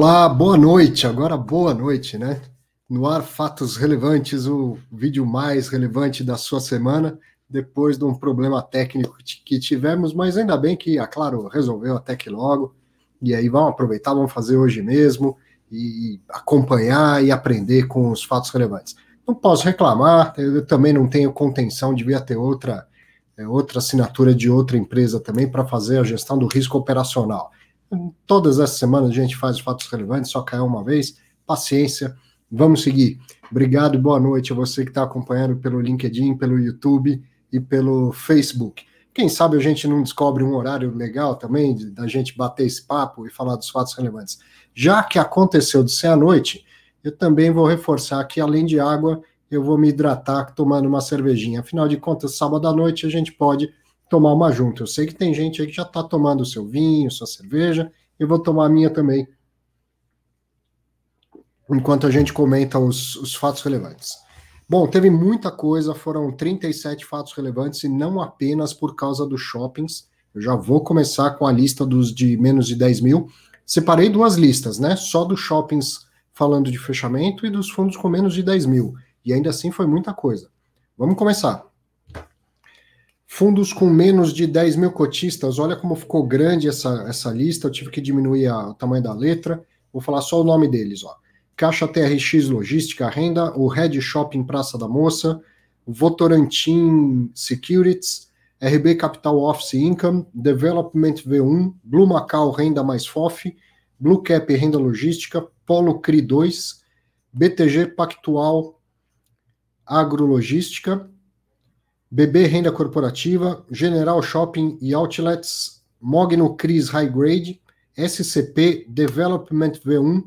Olá, boa noite. Agora boa noite, né? No ar, fatos relevantes, o vídeo mais relevante da sua semana, depois de um problema técnico que tivemos, mas ainda bem que, a Claro, resolveu até que logo. E aí vamos aproveitar, vamos fazer hoje mesmo e acompanhar e aprender com os fatos relevantes. Não posso reclamar, eu também não tenho contenção, devia ter outra, é, outra assinatura de outra empresa também para fazer a gestão do risco operacional. Todas as semanas a gente faz fatos relevantes, só caiu uma vez. Paciência, vamos seguir. Obrigado e boa noite a você que está acompanhando pelo LinkedIn, pelo YouTube e pelo Facebook. Quem sabe a gente não descobre um horário legal também da gente bater esse papo e falar dos fatos relevantes. Já que aconteceu de ser à noite, eu também vou reforçar que além de água, eu vou me hidratar tomando uma cervejinha. Afinal de contas, sábado à noite a gente pode tomar uma junto. Eu sei que tem gente aí que já está tomando o seu vinho, sua cerveja, eu vou tomar a minha também, enquanto a gente comenta os, os fatos relevantes. Bom, teve muita coisa, foram 37 fatos relevantes e não apenas por causa dos shoppings. Eu já vou começar com a lista dos de menos de 10 mil. Separei duas listas, né? Só dos shoppings falando de fechamento e dos fundos com menos de 10 mil. E ainda assim foi muita coisa. Vamos começar. Fundos com menos de 10 mil cotistas, olha como ficou grande essa, essa lista, eu tive que diminuir a, o tamanho da letra, vou falar só o nome deles, ó. Caixa TRX Logística Renda, o Red Shopping Praça da Moça, Votorantim Securities, RB Capital Office Income, Development V1, Blue Macau Renda Mais FOF, Blue Cap Renda Logística, Polo CRI 2, BTG Pactual Agrologística, BB Renda Corporativa, General Shopping e Outlets, Mogno Cris High Grade, SCP Development V1,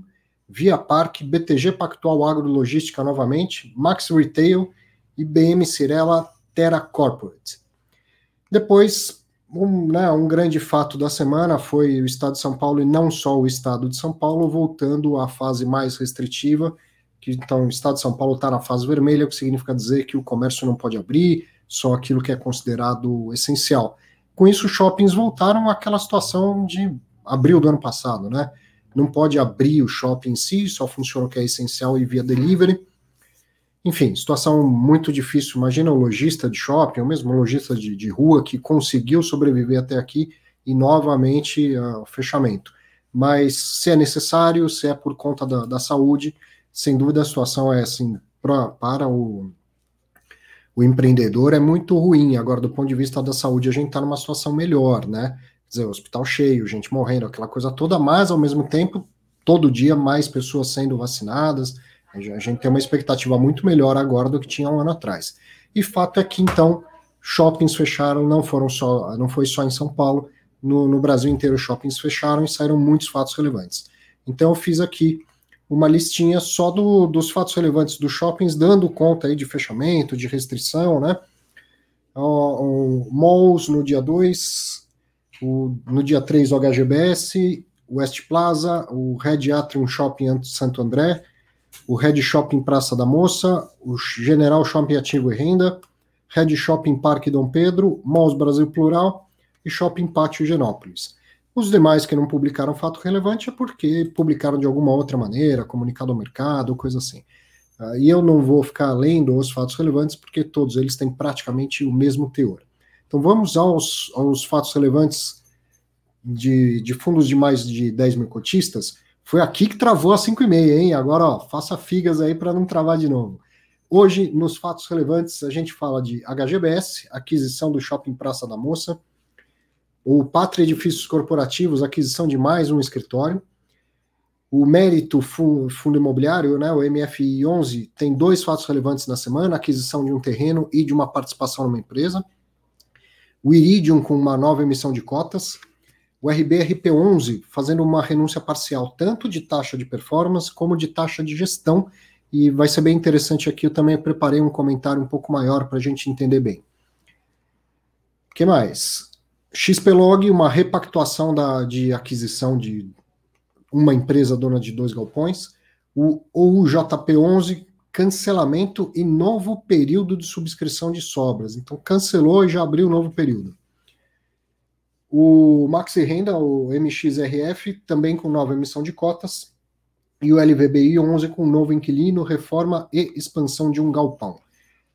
Via Park, BTG Pactual Agrologística novamente, Max Retail e BM Cirela Terra Corporate. Depois, um, né, um grande fato da semana foi o Estado de São Paulo e não só o Estado de São Paulo voltando à fase mais restritiva, que então o Estado de São Paulo está na fase vermelha, o que significa dizer que o comércio não pode abrir, só aquilo que é considerado essencial. Com isso, os shoppings voltaram àquela situação de abril do ano passado, né? Não pode abrir o shopping em si, só funciona o que é essencial e via delivery. Enfim, situação muito difícil. Imagina o lojista de shopping, ou mesmo o lojista de, de rua que conseguiu sobreviver até aqui e novamente uh, fechamento. Mas se é necessário, se é por conta da, da saúde, sem dúvida a situação é assim, pra, para o, o empreendedor é muito ruim. Agora, do ponto de vista da saúde, a gente está numa situação melhor, né? Quer dizer, hospital cheio, gente morrendo, aquela coisa toda, mas ao mesmo tempo, todo dia mais pessoas sendo vacinadas. A gente tem uma expectativa muito melhor agora do que tinha um ano atrás. E fato é que então shoppings fecharam, não foram só, não foi só em São Paulo, no, no Brasil inteiro shoppings fecharam e saíram muitos fatos relevantes. Então eu fiz aqui uma listinha só do, dos fatos relevantes dos shoppings, dando conta aí de fechamento, de restrição, né? O, o malls no dia 2, no dia 3 o HGBS, West Plaza, o Red Atrium Shopping Santo André, o Red Shopping Praça da Moça, o General Shopping Ativo e Renda, Red Shopping Parque Dom Pedro, Malls Brasil Plural e Shopping Pátio Genópolis. Os demais que não publicaram fato relevante é porque publicaram de alguma outra maneira, comunicado ao mercado, coisa assim. Uh, e eu não vou ficar lendo os fatos relevantes porque todos eles têm praticamente o mesmo teor. Então vamos aos, aos fatos relevantes de, de fundos de mais de 10 mil cotistas. Foi aqui que travou a 5,5, hein? Agora, ó, faça figas aí para não travar de novo. Hoje, nos fatos relevantes, a gente fala de HGBS, aquisição do Shopping Praça da Moça, o Pátria Edifícios Corporativos, aquisição de mais um escritório. O Mérito Fundo Imobiliário, né, o MFI 11, tem dois fatos relevantes na semana: aquisição de um terreno e de uma participação numa empresa. O Iridium com uma nova emissão de cotas. O RBRP 11 fazendo uma renúncia parcial tanto de taxa de performance como de taxa de gestão. E vai ser bem interessante aqui. Eu também preparei um comentário um pouco maior para a gente entender bem. O que mais? XPlog, uma repactuação da, de aquisição de uma empresa dona de dois galpões. O OUJP11, cancelamento e novo período de subscrição de sobras. Então, cancelou e já abriu novo período. O Maxi Renda, o MXRF, também com nova emissão de cotas. e o LVBI 11 com novo inquilino, reforma e expansão de um galpão.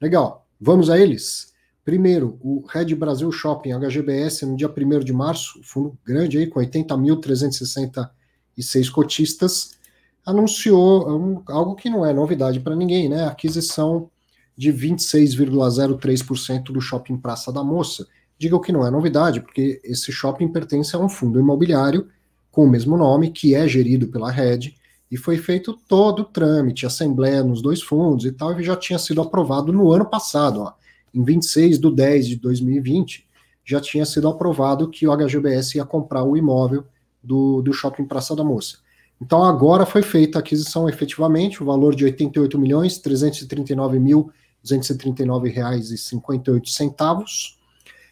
Legal, vamos a eles? Primeiro, o Red Brasil Shopping, HGBS, no dia 1 de março, fundo grande aí, com 80.366 cotistas, anunciou um, algo que não é novidade para ninguém, né? A aquisição de 26,03% do Shopping Praça da Moça. Diga o que não é novidade, porque esse shopping pertence a um fundo imobiliário com o mesmo nome, que é gerido pela Red, e foi feito todo o trâmite, assembleia nos dois fundos e tal, e já tinha sido aprovado no ano passado, ó, em 26 de 10 de 2020, já tinha sido aprovado que o HGBS ia comprar o imóvel do, do Shopping Praça da Moça. Então agora foi feita a aquisição efetivamente, o valor de 88 milhões 339 mil 239 reais e 58 centavos,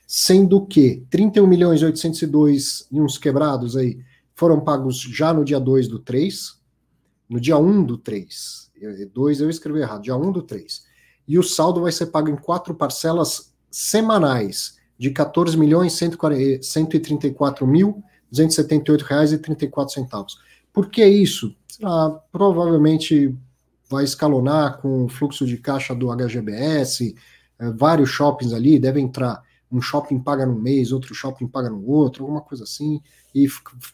sendo que 31 milhões 802 e uns quebrados aí foram pagos já no dia 2 do 3, no dia 1 do 3. 2 eu escrevi errado, dia 1 do 3. E o saldo vai ser pago em quatro parcelas semanais de 14 milhões 134 mil 278 reais e 34 centavos. Por que isso? Ah, provavelmente vai escalonar com o fluxo de caixa do HGBS, é, vários shoppings ali, deve entrar um shopping paga num mês, outro shopping paga no outro, alguma coisa assim, e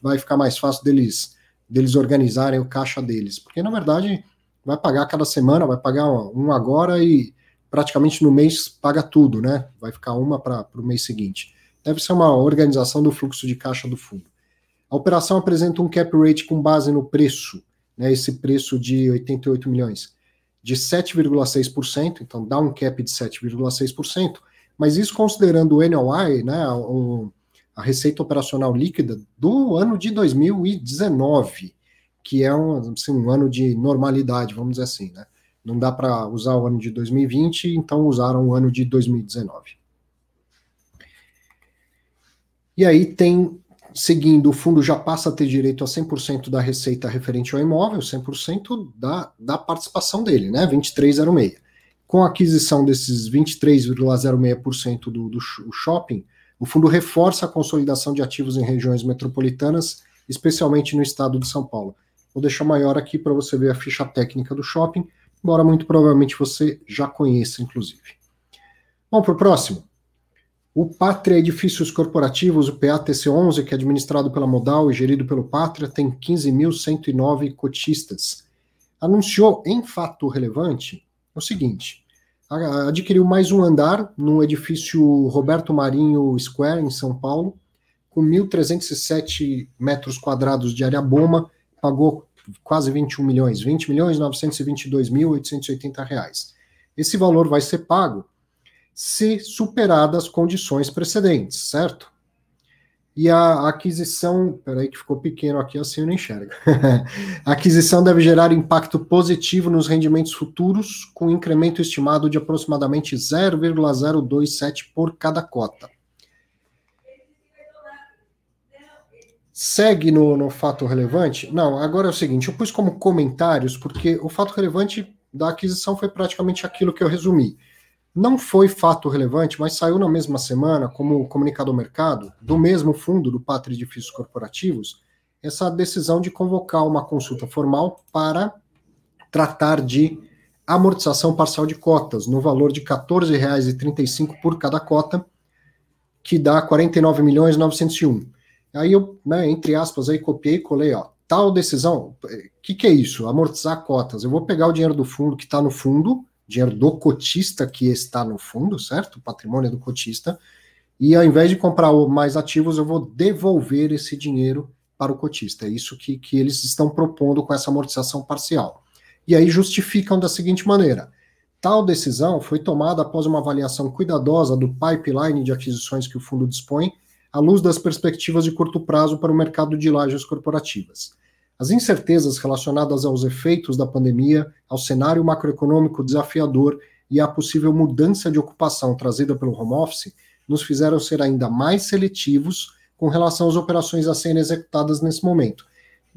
vai ficar mais fácil deles deles organizarem o caixa deles, porque na verdade vai pagar cada semana, vai pagar um agora e praticamente no mês paga tudo, né? Vai ficar uma para o mês seguinte. Deve ser uma organização do fluxo de caixa do fundo. A operação apresenta um cap rate com base no preço, né, esse preço de 88 milhões, de 7,6%, então dá um cap de 7,6%, mas isso considerando o NOI, né, o, a receita operacional líquida do ano de 2019, que é um, assim, um ano de normalidade, vamos dizer assim, né? Não dá para usar o ano de 2020, então usaram o ano de 2019. E aí tem, seguindo, o fundo já passa a ter direito a 100% da receita referente ao imóvel, 100% da, da participação dele, né? 2306. Com a aquisição desses 23,06% do, do shopping, o fundo reforça a consolidação de ativos em regiões metropolitanas, especialmente no estado de São Paulo. Vou deixar maior aqui para você ver a ficha técnica do shopping, embora muito provavelmente você já conheça, inclusive. Vamos para o próximo. O Pátria Edifícios Corporativos, o PATC11, que é administrado pela Modal e gerido pelo Pátria, tem 15.109 cotistas. Anunciou em fato relevante o seguinte: adquiriu mais um andar no edifício Roberto Marinho Square, em São Paulo, com 1.307 metros quadrados de área boma, pagou quase 21 milhões, 20 milhões 922 mil 880 reais. Esse valor vai ser pago se superadas as condições precedentes, certo? E a aquisição, peraí que ficou pequeno aqui, assim eu não enxergo. a aquisição deve gerar impacto positivo nos rendimentos futuros, com incremento estimado de aproximadamente 0,027 por cada cota. Segue no, no fato relevante? Não, agora é o seguinte, eu pus como comentários, porque o fato relevante da aquisição foi praticamente aquilo que eu resumi não foi fato relevante, mas saiu na mesma semana, como comunicado ao mercado, do mesmo fundo do Pátria Edifícios Corporativos, essa decisão de convocar uma consulta formal para tratar de amortização parcial de cotas, no valor de R$ 14,35 por cada cota, que dá 49 milhões 901. Aí eu, né, entre aspas, aí copiei e colei, ó, tal decisão, o que, que é isso? Amortizar cotas. Eu vou pegar o dinheiro do fundo que está no fundo, dinheiro do cotista que está no fundo, certo? O patrimônio do cotista. E ao invés de comprar mais ativos, eu vou devolver esse dinheiro para o cotista. É isso que, que eles estão propondo com essa amortização parcial. E aí justificam da seguinte maneira: tal decisão foi tomada após uma avaliação cuidadosa do pipeline de aquisições que o fundo dispõe, à luz das perspectivas de curto prazo para o mercado de lajes corporativas. As incertezas relacionadas aos efeitos da pandemia, ao cenário macroeconômico desafiador e à possível mudança de ocupação trazida pelo home office nos fizeram ser ainda mais seletivos com relação às operações a serem executadas nesse momento.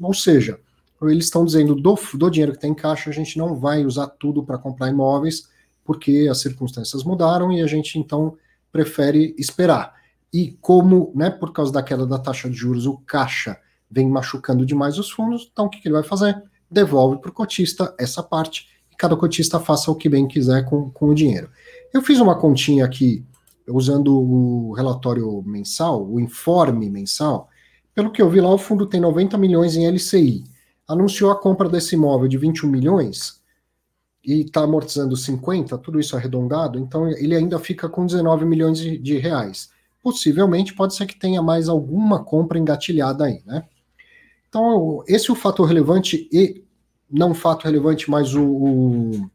Ou seja, eles estão dizendo do, do dinheiro que tem em caixa, a gente não vai usar tudo para comprar imóveis, porque as circunstâncias mudaram e a gente então prefere esperar. E como, né, por causa da queda da taxa de juros, o caixa vem machucando demais os fundos, então o que, que ele vai fazer? devolve para o cotista essa parte e cada cotista faça o que bem quiser com, com o dinheiro. Eu fiz uma continha aqui usando o relatório mensal, o informe mensal. Pelo que eu vi lá, o fundo tem 90 milhões em LCI. Anunciou a compra desse imóvel de 21 milhões e está amortizando 50, tudo isso arredondado, então ele ainda fica com 19 milhões de, de reais. Possivelmente pode ser que tenha mais alguma compra engatilhada aí, né? Então, esse é o fator relevante e não fato relevante, mas o, o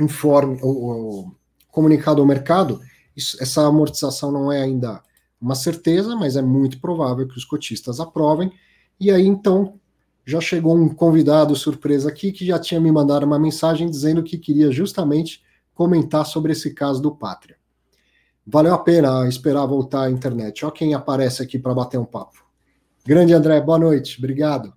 informe, o, o, comunicado ao mercado, isso, essa amortização não é ainda uma certeza, mas é muito provável que os cotistas aprovem. E aí, então, já chegou um convidado surpresa aqui que já tinha me mandado uma mensagem dizendo que queria justamente comentar sobre esse caso do Pátria. Valeu a pena esperar voltar à internet. Olha quem aparece aqui para bater um papo. Grande André, boa noite, obrigado.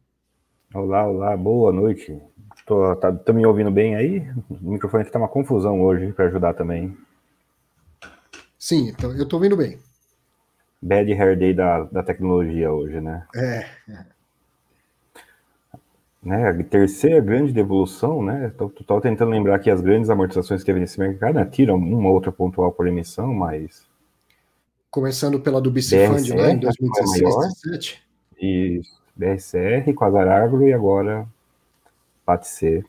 Olá, olá, boa noite. Tô, tá, tá me ouvindo bem aí? O microfone aqui tá uma confusão hoje para ajudar também. Sim, então eu tô ouvindo bem. Bad Hair Day da, da tecnologia hoje, né? É. Né, a terceira grande devolução, né? Tô, tentando lembrar aqui as grandes amortizações que teve nesse mercado, né? Tiram uma outra pontual por emissão, mas. Começando pela do BC Fund, né? Em 2016, 2017. Isso, BSR, Quasar Agro e agora PATC.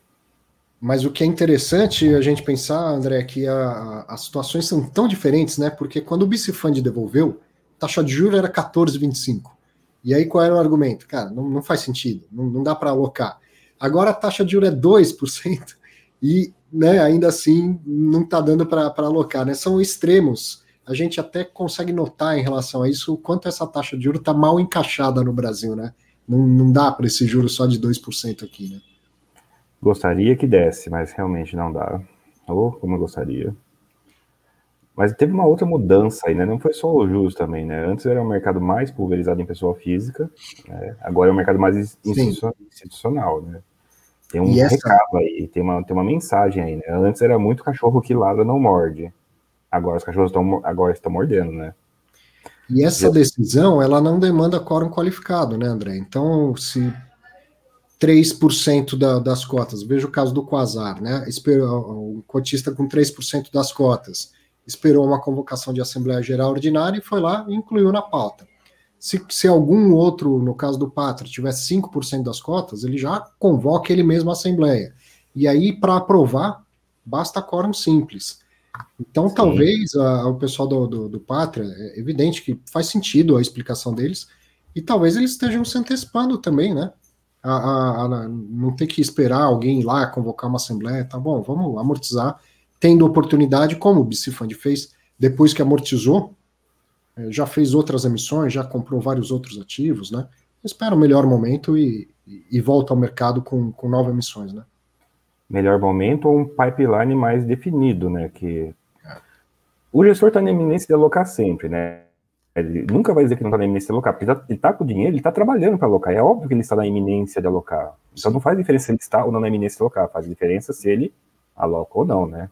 Mas o que é interessante a gente pensar, André, é que a, as situações são tão diferentes, né? Porque quando o BC Fund devolveu, a taxa de juros era 14,25. E aí qual era o argumento? Cara, não, não faz sentido, não, não dá para alocar. Agora a taxa de juros é 2% e né, ainda assim não está dando para alocar. Né? São extremos a gente até consegue notar em relação a isso o quanto essa taxa de juros está mal encaixada no Brasil, né? Não, não dá para esse juro só de 2% aqui, né? Gostaria que desse, mas realmente não dá. Ou oh, como eu gostaria. Mas teve uma outra mudança aí, né? Não foi só o juros também, né? Antes era um mercado mais pulverizado em pessoa física, né? agora é um mercado mais institucional, né? Tem um essa... recado aí, tem uma, tem uma mensagem aí, né? Antes era muito cachorro que ladra não morde. Agora os cachorros estão agora estão mordendo, né? E essa decisão, ela não demanda quórum qualificado, né, André? Então, se 3% da, das cotas, veja o caso do Quasar, né? O cotista com 3% das cotas esperou uma convocação de Assembleia Geral Ordinária e foi lá e incluiu na pauta. Se, se algum outro, no caso do Pátria, tivesse 5% das cotas, ele já convoca ele mesmo a Assembleia. E aí, para aprovar, basta quórum simples. Então, Sim. talvez a, o pessoal do, do, do, Pátria, é evidente que faz sentido a explicação deles, e talvez eles estejam se antecipando também, né? A, a, a, não ter que esperar alguém ir lá convocar uma assembleia, tá bom, vamos amortizar, tendo oportunidade, como o Bicifund fez, depois que amortizou, é, já fez outras emissões, já comprou vários outros ativos, né? Espera o melhor momento e, e, volta ao mercado com, com novas emissões, né? melhor momento ou um pipeline mais definido, né? Que o gestor está na eminência de alocar sempre, né? Ele nunca vai dizer que não está na eminência de alocar, porque ele está tá com dinheiro, ele está trabalhando para alocar. É óbvio que ele está na iminência de alocar. Então não faz diferença se ele está ou não na iminência de alocar, faz diferença se ele aloca ou não, né?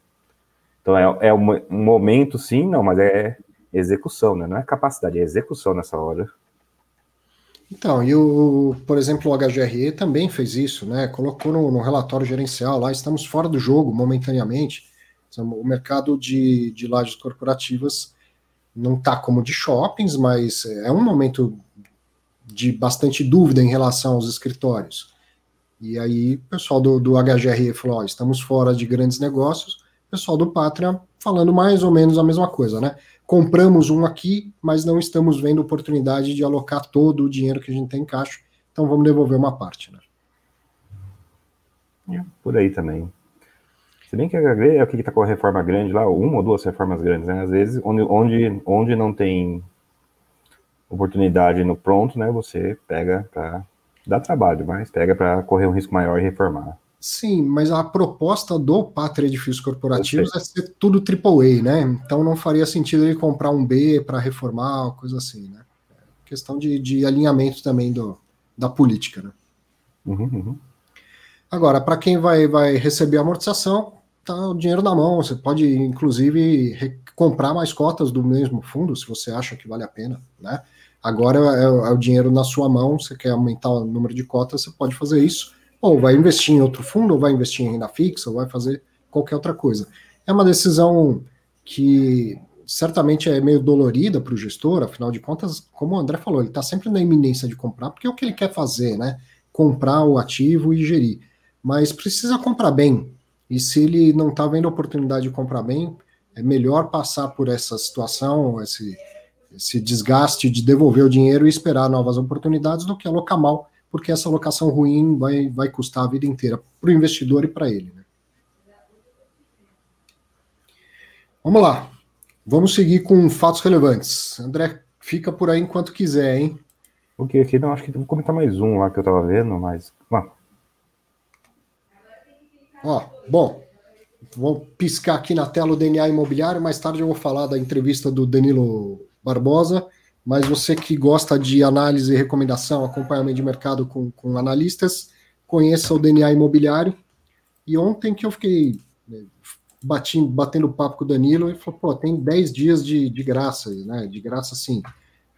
Então é, é um, um momento, sim, não, mas é execução, né? Não é capacidade, é execução nessa hora. Então, e o, por exemplo, o HGRE também fez isso, né? Colocou no, no relatório gerencial lá, estamos fora do jogo momentaneamente. O mercado de, de lajes corporativas não está como de shoppings, mas é um momento de bastante dúvida em relação aos escritórios. E aí o pessoal do, do HGRE falou: ó, estamos fora de grandes negócios. Pessoal do Pátria falando mais ou menos a mesma coisa, né? compramos um aqui, mas não estamos vendo oportunidade de alocar todo o dinheiro que a gente tem em caixa, então vamos devolver uma parte, né? É, por aí também. Se bem que é o que está com a reforma grande lá, uma ou duas reformas grandes, né? Às vezes, onde, onde, onde não tem oportunidade no pronto, né? Você pega para dar trabalho, mas pega para correr um risco maior e reformar. Sim, mas a proposta do Pátria Edifícios Corporativos é ser tudo AAA, né? Então não faria sentido ele comprar um B para reformar, coisa assim, né? É questão de, de alinhamento também do, da política, né? Uhum, uhum. Agora, para quem vai, vai receber amortização, tá o dinheiro na mão. Você pode, inclusive, comprar mais cotas do mesmo fundo, se você acha que vale a pena, né? Agora é, é o dinheiro na sua mão, você quer aumentar o número de cotas, você pode fazer isso ou vai investir em outro fundo, ou vai investir em renda fixa, ou vai fazer qualquer outra coisa. É uma decisão que certamente é meio dolorida para o gestor, afinal de contas, como o André falou, ele está sempre na iminência de comprar, porque é o que ele quer fazer, né? Comprar o ativo e gerir. Mas precisa comprar bem. E se ele não está vendo a oportunidade de comprar bem, é melhor passar por essa situação, esse, esse desgaste de devolver o dinheiro e esperar novas oportunidades do que alocar mal, porque essa alocação ruim vai, vai custar a vida inteira para o investidor e para ele. Né? Vamos lá. Vamos seguir com fatos relevantes. André, fica por aí enquanto quiser, hein? Ok, aqui não, acho que vou comentar mais um lá que eu tava vendo, mas. Ah. Ó, bom, vou piscar aqui na tela o DNA imobiliário, mais tarde eu vou falar da entrevista do Danilo Barbosa, mas você que gosta de análise e recomendação, acompanhamento de mercado com, com analistas, conheça o DNA imobiliário. E ontem que eu fiquei né, bati, batendo papo com o Danilo e falou, pô, tem 10 dias de, de graça, né? De graça, sim.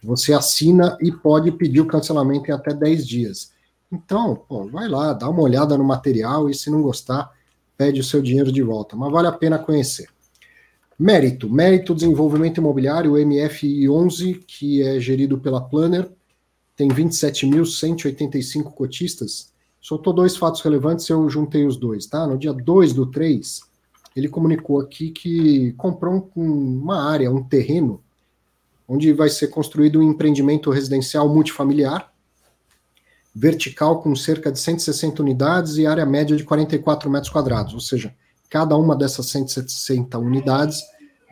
Você assina e pode pedir o cancelamento em até 10 dias. Então, pô, vai lá, dá uma olhada no material e se não gostar, pede o seu dinheiro de volta. Mas vale a pena conhecer. Mérito, Mérito Desenvolvimento Imobiliário, o MFI11, que é gerido pela Planner, tem 27.185 cotistas. Soltou dois fatos relevantes, eu juntei os dois, tá? No dia 2 do 3, ele comunicou aqui que comprou uma área, um terreno, onde vai ser construído um empreendimento residencial multifamiliar, vertical com cerca de 160 unidades e área média de 44 metros quadrados, ou seja, cada uma dessas 160 unidades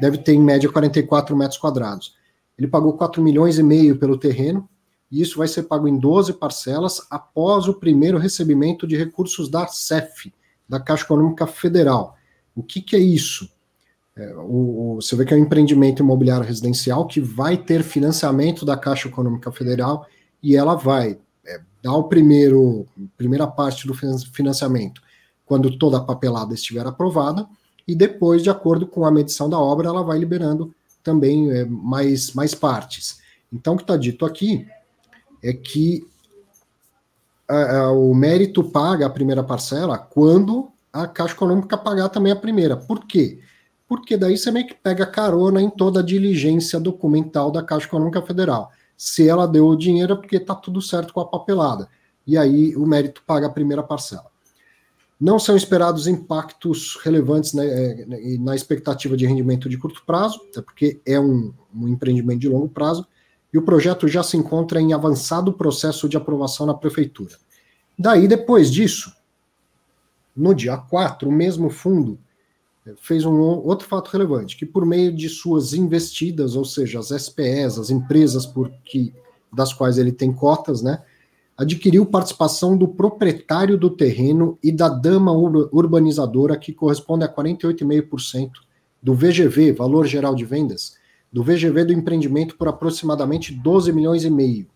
deve ter em média 44 metros quadrados. Ele pagou 4 milhões e meio pelo terreno, e isso vai ser pago em 12 parcelas após o primeiro recebimento de recursos da CEF, da Caixa Econômica Federal. O que, que é isso? É, o, o, você vê que é um empreendimento imobiliário residencial que vai ter financiamento da Caixa Econômica Federal e ela vai é, dar o primeiro primeira parte do financiamento quando toda a papelada estiver aprovada e depois, de acordo com a medição da obra, ela vai liberando também é, mais, mais partes. Então, o que está dito aqui é que a, a, o mérito paga a primeira parcela quando a Caixa Econômica pagar também a primeira. Por quê? Porque daí você meio que pega carona em toda a diligência documental da Caixa Econômica Federal. Se ela deu o dinheiro é porque está tudo certo com a papelada. E aí o mérito paga a primeira parcela. Não são esperados impactos relevantes né, é, na expectativa de rendimento de curto prazo, até porque é um, um empreendimento de longo prazo, e o projeto já se encontra em avançado processo de aprovação na prefeitura. Daí, depois disso, no dia 4, o mesmo fundo eh, fez um outro fato relevante, que por meio de suas investidas, ou seja, as SPEs, as empresas por que, das quais ele tem cotas, né, adquiriu participação do proprietário do terreno e da dama urbanizadora, que corresponde a 48,5% do VGV, Valor Geral de Vendas, do VGV do empreendimento por aproximadamente 12 milhões e meio.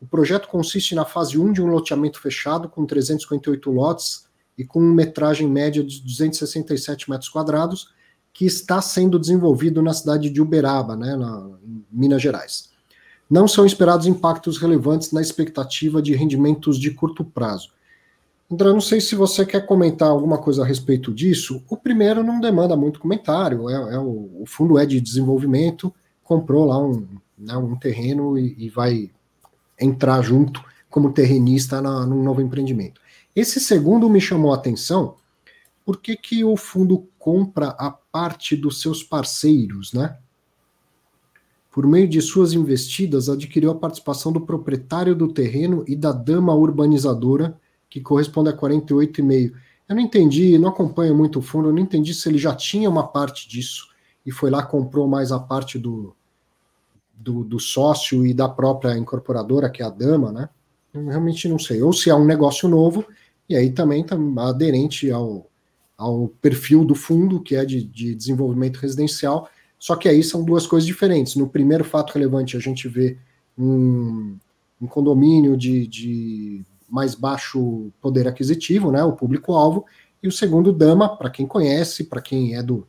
O projeto consiste na fase 1 de um loteamento fechado com 358 lotes, e com metragem média de 267 metros quadrados, que está sendo desenvolvido na cidade de Uberaba, né, na, em Minas Gerais. Não são esperados impactos relevantes na expectativa de rendimentos de curto prazo. André, não sei se você quer comentar alguma coisa a respeito disso. O primeiro não demanda muito comentário, é, é o, o, fundo é de desenvolvimento, comprou lá um, né, um terreno e, e, vai entrar junto como terrenista na, num novo empreendimento. Esse segundo me chamou a atenção, por que, que o fundo compra a parte dos seus parceiros, né? Por meio de suas investidas, adquiriu a participação do proprietário do terreno e da dama urbanizadora, que corresponde a 48,5. Eu não entendi, não acompanho muito o fundo, eu não entendi se ele já tinha uma parte disso e foi lá comprou mais a parte do, do, do sócio e da própria incorporadora, que é a dama, né? Eu realmente não sei. Ou se é um negócio novo e aí também está aderente ao, ao perfil do fundo, que é de, de desenvolvimento residencial, só que aí são duas coisas diferentes. No primeiro fato relevante, a gente vê um, um condomínio de, de, mais baixo poder aquisitivo, né, o público-alvo, e o segundo, Dama, para quem conhece, para quem é do,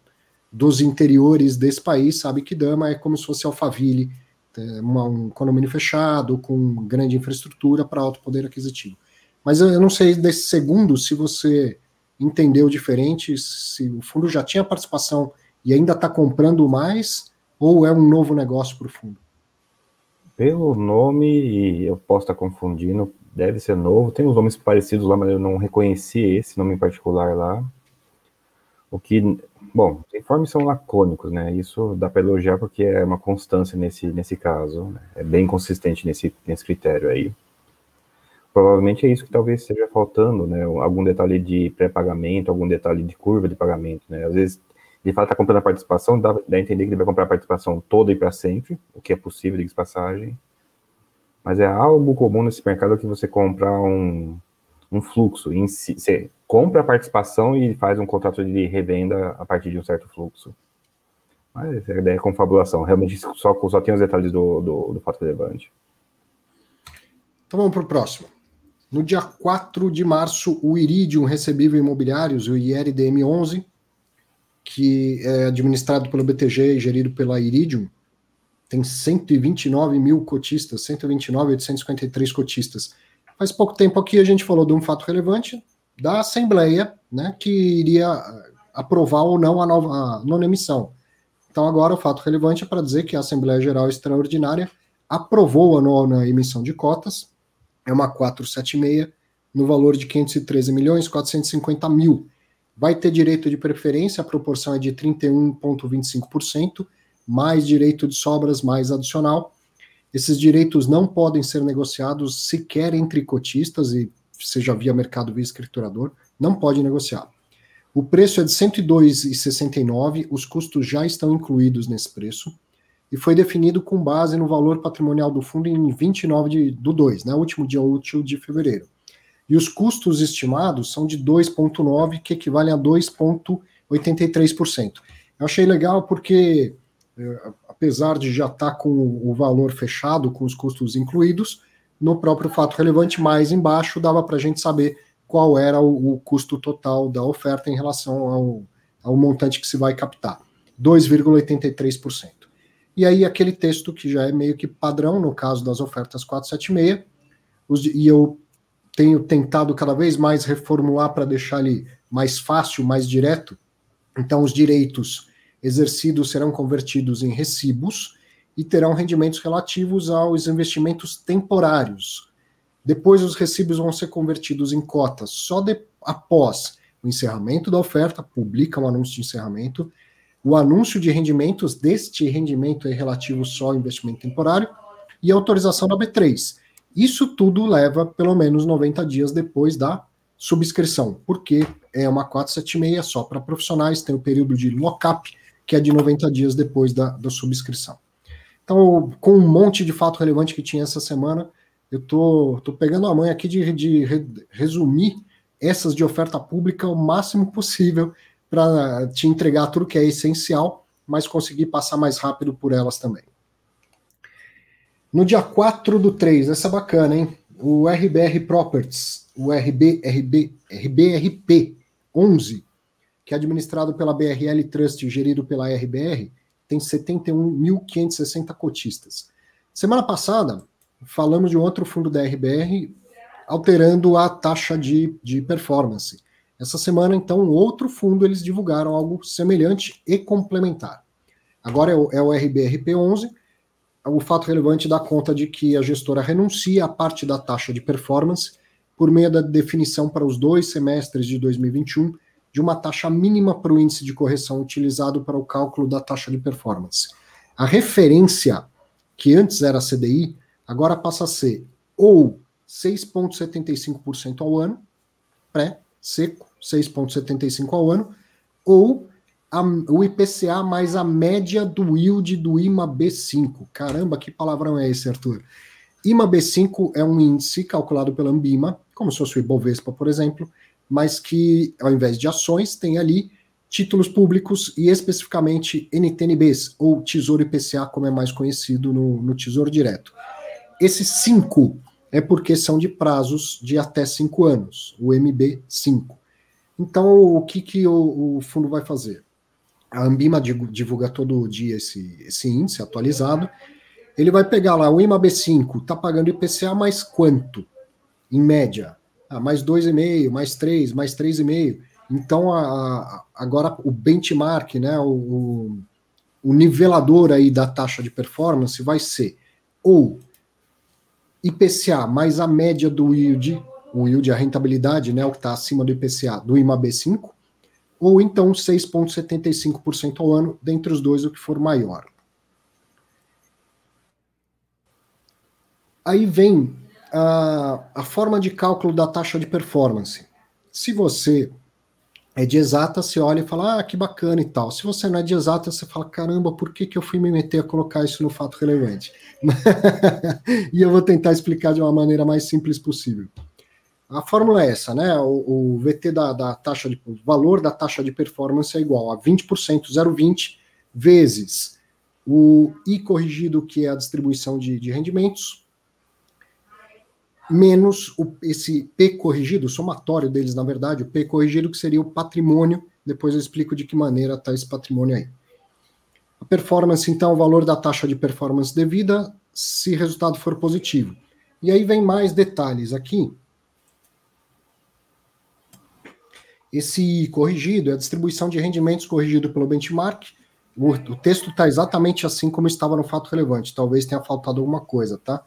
dos interiores desse país, sabe que Dama é como se fosse Alphaville, é uma, um condomínio fechado, com grande infraestrutura para alto poder aquisitivo. Mas eu não sei desse segundo se você entendeu diferente, se o fundo já tinha participação e ainda está comprando mais, ou é um novo negócio para o fundo? Pelo nome, eu posso estar confundindo, deve ser novo. Tem uns nomes parecidos lá, mas eu não reconheci esse nome em particular lá. O que, bom, os informes são lacônicos, né? Isso dá para elogiar porque é uma constância nesse, nesse caso. Né? É bem consistente nesse, nesse critério aí. Provavelmente é isso que talvez esteja faltando, né? Algum detalhe de pré-pagamento, algum detalhe de curva de pagamento, né? Às vezes, de fato, está comprando a participação, dá, dá a entender que ele vai comprar a participação toda e para sempre, o que é possível, de passagem. Mas é algo comum nesse mercado que você comprar um, um fluxo. Em si, você compra a participação e faz um contrato de revenda a partir de um certo fluxo. Mas a ideia é confabulação. Realmente só, só tem os detalhes do, do, do fato relevante. Então vamos para o próximo. No dia 4 de março, o Iridium Recebível Imobiliários, o IRDM11, que é administrado pelo BTG e gerido pela Iridium, tem 129 mil cotistas, 129.853 cotistas. Faz pouco tempo aqui a gente falou de um fato relevante da Assembleia, né, que iria aprovar ou não a nova a nona emissão. Então agora o fato relevante é para dizer que a Assembleia Geral Extraordinária aprovou a nona emissão de cotas, é uma 476, no valor de 513 milhões 450 mil. Vai ter direito de preferência, a proporção é de 31,25%, mais direito de sobras, mais adicional. Esses direitos não podem ser negociados sequer entre cotistas, e seja via mercado via escriturador, não pode negociar. O preço é de R$ 102,69, os custos já estão incluídos nesse preço e foi definido com base no valor patrimonial do fundo em 29 de, do 2, né, último dia útil de fevereiro. E os custos estimados são de 2,9, que equivalem a 2,83%. Eu achei legal porque, eh, apesar de já estar tá com o valor fechado, com os custos incluídos, no próprio fato relevante, mais embaixo, dava para a gente saber qual era o, o, custo total da oferta em relação ao, ao montante que se vai captar. 2,83%. E aí aquele texto que já é meio que padrão no caso das ofertas 476, os, e eu tenho tentado cada vez mais reformular para deixar ele mais fácil, mais direto. Então os direitos exercidos serão convertidos em recibos e terão rendimentos relativos aos investimentos temporários. Depois os recibos vão ser convertidos em cotas só de, após o encerramento da oferta, publica um anúncio de encerramento, o anúncio de rendimentos deste rendimento é relativo só ao investimento temporário e autorização da B3. Isso tudo leva pelo menos 90 dias depois da subscrição, porque é uma 476 só para profissionais, tem o período de lock-up, que é de 90 dias depois da, da subscrição. Então, com um monte de fato relevante que tinha essa semana, eu tô, tô pegando a mãe aqui de, de resumir essas de oferta pública o máximo possível para te entregar tudo que é essencial, mas conseguir passar mais rápido por elas também. No dia 4 do 3, essa é bacana, hein? O RBR Properties, o RB, RB, RBRP 11, que é administrado pela BRL Trust e gerido pela RBR, tem 71.560 cotistas. Semana passada, falamos de outro fundo da RBR alterando a taxa de, de performance. Essa semana, então, outro fundo eles divulgaram algo semelhante e complementar. Agora é o, é o RBRP11. O fato relevante dá conta de que a gestora renuncia a parte da taxa de performance por meio da definição para os dois semestres de 2021 de uma taxa mínima para o índice de correção utilizado para o cálculo da taxa de performance. A referência, que antes era a CDI, agora passa a ser ou 6,75% ao ano, pré, seco, 6,75 ao ano, ou a, o IPCA mais a média do yield do IMA B5. Caramba, que palavrão é esse, Arthur? IMA B5 é um índice calculado pela Ambima, como se fosse o Ibovespa, por exemplo, mas que, ao invés de ações, tem ali títulos públicos e especificamente NTNBs, ou Tesouro IPCA, como é mais conhecido no, no Tesouro Direto. Esses cinco é porque são de prazos de até cinco anos, o MB5. Então, o que, que o, o fundo vai fazer? A Ambima divulga todo dia esse, esse índice atualizado. Ele vai pegar lá o IMAB5, está pagando IPCA mais quanto? Em média, ah, mais 2,5, mais 3, mais 3,5. Então, a, a, agora o benchmark, né, o, o, nivelador aí da taxa de performance vai ser ou IPCA mais a média do yield, o yield, a rentabilidade, né, o que está acima do IPCA, do IMAB5, ou então 6,75% ao ano, dentre os dois, o que for maior. Aí vem a, a forma de cálculo da taxa de performance. Se você é de exata, você olha e fala, ah, que bacana e tal. Se você não é de exata, você fala, caramba, por que, que eu fui me meter a colocar isso no fato relevante? e eu vou tentar explicar de uma maneira mais simples possível. A fórmula é essa, né? O, o VT da, da, taxa de valor da taxa de performance é igual a 20%, 0,20 vezes o I corrigido, que é a distribuição de, de rendimentos, menos o, esse P corrigido, o somatório deles, na verdade, o P corrigido, que seria o patrimônio. Depois eu explico de que maneira está esse patrimônio aí. A performance, então, o valor da taxa de performance devida, se resultado for positivo. E aí vem mais detalhes aqui. Esse corrigido é a distribuição de rendimentos corrigido pelo benchmark. O, o texto está exatamente assim como estava no fato relevante. Talvez tenha faltado alguma coisa, tá?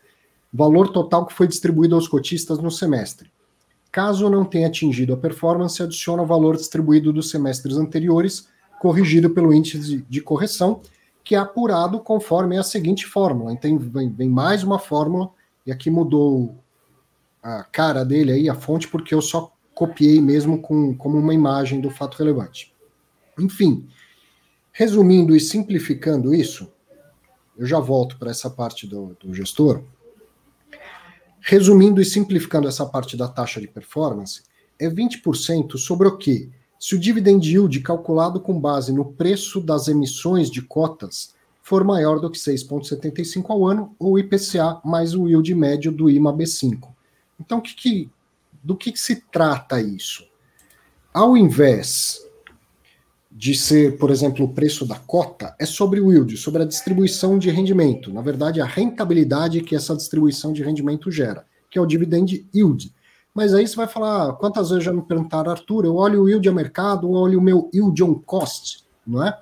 valor total que foi distribuído aos cotistas no semestre. Caso não tenha atingido a performance, adiciona o valor distribuído dos semestres anteriores, corrigido pelo índice de correção, que é apurado conforme a seguinte fórmula. Então, vem, vem mais uma fórmula, e aqui mudou a cara dele aí, a fonte, porque eu só copiei mesmo com, como uma imagem do fato relevante. Enfim, resumindo e simplificando isso, eu já volto para essa parte do, do gestor. Resumindo e simplificando essa parte da taxa de performance, é 20% sobre o que? Se o dividend yield calculado com base no preço das emissões de cotas for maior do que 6,75 ao ano, ou IPCA mais o yield médio do IMA B5. Então, que que, do que, que se trata isso? Ao invés de ser, por exemplo, o preço da cota, é sobre o yield, sobre a distribuição de rendimento. Na verdade, a rentabilidade que essa distribuição de rendimento gera, que é o dividend yield. Mas aí você vai falar, quantas vezes já me perguntaram, Arthur, eu olho o yield a mercado, eu olho o meu yield on cost, não é?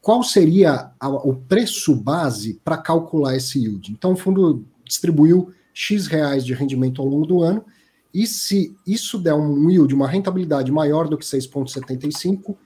Qual seria a, o preço base para calcular esse yield? Então, o fundo distribuiu X reais de rendimento ao longo do ano, e se isso der um yield, uma rentabilidade maior do que 6,75,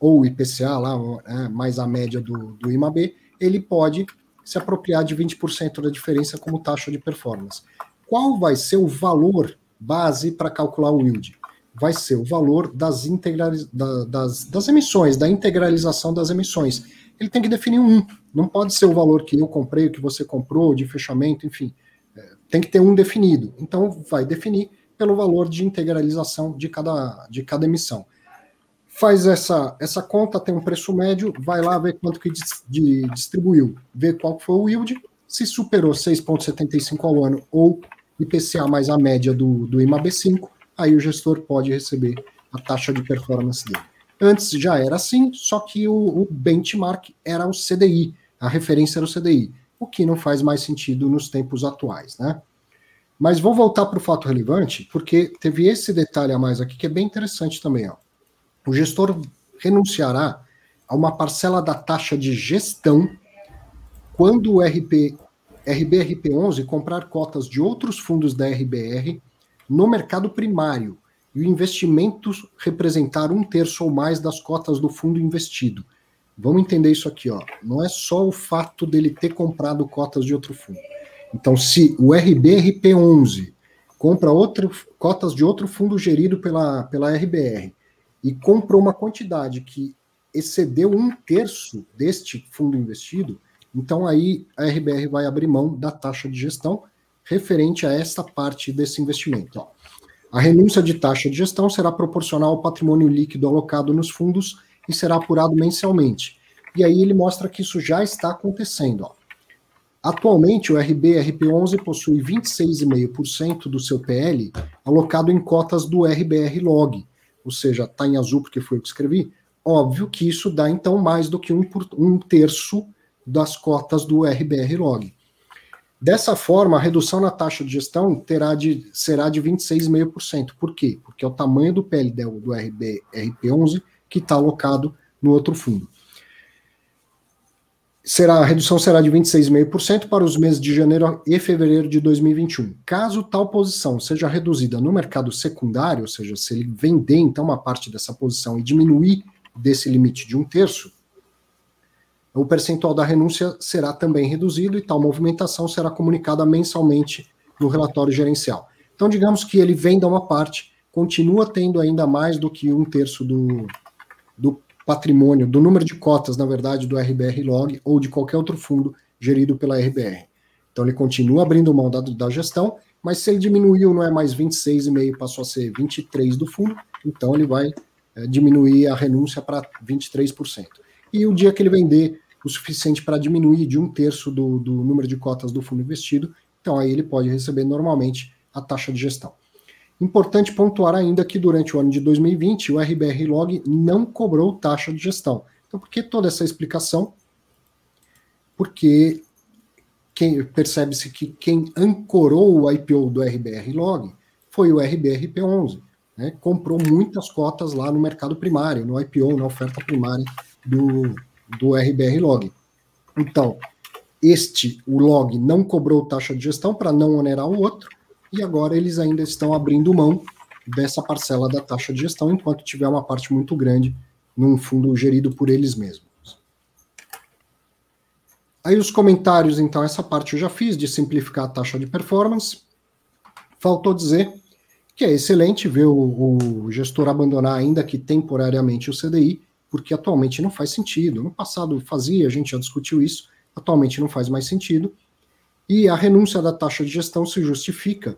ou IPCA lá, é, mais a média do, do IMAB, ele pode se apropriar de 20% da diferença como taxa de performance. Qual vai ser o valor base para calcular o yield? Vai ser o valor das, integraliz... da, das, das emissões, da integralização das emissões. Ele tem que definir um. Não pode ser o valor que eu comprei, que você comprou, de fechamento, enfim. É, tem que ter um definido. Então, vai definir pelo valor de integralização de cada, de cada emissão faz essa, essa conta, tem um preço médio, vai lá ver quanto que de, distribuiu, vê qual foi o yield, se superou 6,75 ao ano ou IPCA mais a média do, do IMAB5, aí o gestor pode receber a taxa de performance dele. Antes já era assim, só que o, o benchmark era o CDI, a referência era o CDI, o que não faz mais sentido nos tempos atuais, né? Mas vou voltar para o fato relevante, porque teve esse detalhe a mais aqui que é bem interessante também, ó o gestor renunciará a uma parcela da taxa de gestão quando o RP, RBRP11 comprar cotas de outros fundos da RBR no mercado primário e o investimento representar um terço ou mais das cotas do fundo investido. Vamos entender isso aqui, ó. Não é só o fato dele ter comprado cotas de outro fundo. Então, se o RBRP11 compra outro, cotas de outro fundo gerido pela, pela RBR e comprou uma quantidade que excedeu um terço deste fundo investido, então aí a RBR vai abrir mão da taxa de gestão referente a esta parte desse investimento. Ó. A renúncia de taxa de gestão será proporcional ao patrimônio líquido alocado nos fundos e será apurado mensalmente. E aí ele mostra que isso já está acontecendo. Ó. Atualmente, o RB-RP11 possui 26,5% do seu PL alocado em cotas do RBR Log, ou seja, está em azul porque foi o que escrevi, óbvio que isso dá então mais do que um, por, um terço das cotas do RBR Log. Dessa forma, a redução na taxa de gestão terá de, será de 26,5%. Por quê? Porque é o tamanho do PLD do RB, RP11 que está alocado no outro fundo. Será, a redução será de 26,5% para os meses de janeiro e fevereiro de 2021. Caso tal posição seja reduzida no mercado secundário, ou seja, se ele vender então uma parte dessa posição e diminuir desse limite de um terço, o percentual da renúncia será também reduzido e tal movimentação será comunicada mensalmente no relatório gerencial. Então, digamos que ele venda uma parte, continua tendo ainda mais do que um terço do, do patrimônio, do número de cotas, na verdade, do RBR Log ou de qualquer outro fundo gerido pela RBR. Então, ele continua abrindo mão da, da gestão, mas se ele diminuiu, não é mais 26,5, passou a ser 23 do fundo, então ele vai é, diminuir a renúncia para 23%. E o dia que ele vender o suficiente para diminuir de um terço do, do número de cotas do fundo investido, então aí ele pode receber normalmente a taxa de gestão. Importante pontuar ainda que durante o ano de 2020 o RBR Log não cobrou taxa de gestão. Então, por que toda essa explicação? Porque percebe-se que quem ancorou o IPO do RBR Log foi o RBRP11. Né? Comprou muitas cotas lá no mercado primário, no IPO, na oferta primária do, do RBR Log. Então, este, o log, não cobrou taxa de gestão para não onerar o outro, e agora eles ainda estão abrindo mão dessa parcela da taxa de gestão, enquanto tiver uma parte muito grande num fundo gerido por eles mesmos. Aí os comentários, então, essa parte eu já fiz, de simplificar a taxa de performance. Faltou dizer que é excelente ver o, o gestor abandonar, ainda que temporariamente, o CDI, porque atualmente não faz sentido. No passado fazia, a gente já discutiu isso, atualmente não faz mais sentido. E a renúncia da taxa de gestão se justifica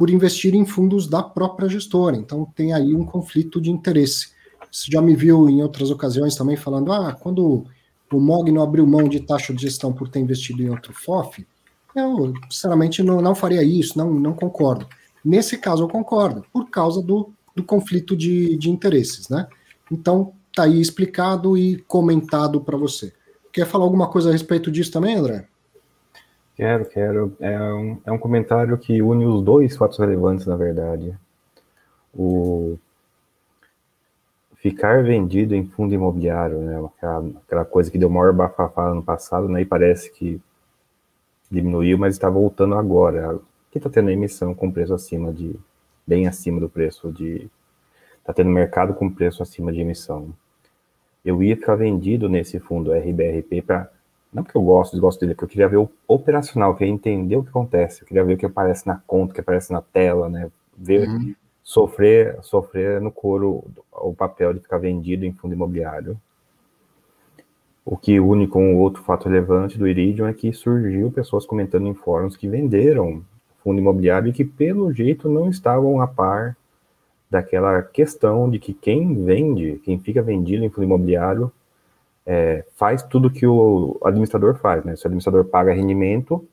por investir em fundos da própria gestora. Então tem aí um conflito de interesse. Você já me viu em outras ocasiões também falando: ah, quando o MOG não abriu mão de taxa de gestão por ter investido em outro FOF, eu sinceramente não, não faria isso, não, não concordo. Nesse caso eu concordo, por causa do, do conflito de, de interesses, né? Então, Está aí explicado e comentado para você. Quer falar alguma coisa a respeito disso também, André? Quero, quero. É um, é um comentário que une os dois fatos relevantes, na verdade. O ficar vendido em fundo imobiliário, né? Aquela, aquela coisa que deu maior bafafá no passado, né? E parece que diminuiu, mas está voltando agora. Que está tendo emissão com preço acima de, bem acima do preço de está tendo mercado com preço acima de emissão. Eu ia ficar vendido nesse fundo RBRP para. Não porque eu gosto, desgosto dele, porque eu queria ver o operacional, eu queria entender o que acontece, eu queria ver o que aparece na conta, o que aparece na tela, né? Ver, uhum. sofrer, sofrer no couro o papel de ficar vendido em fundo imobiliário. O que une com o outro fato relevante do Iridium é que surgiu pessoas comentando em fóruns que venderam fundo imobiliário e que, pelo jeito, não estavam a par daquela questão de que quem vende, quem fica vendido em fundo imobiliário, é, faz tudo que o administrador faz, né? Se o administrador paga rendimento,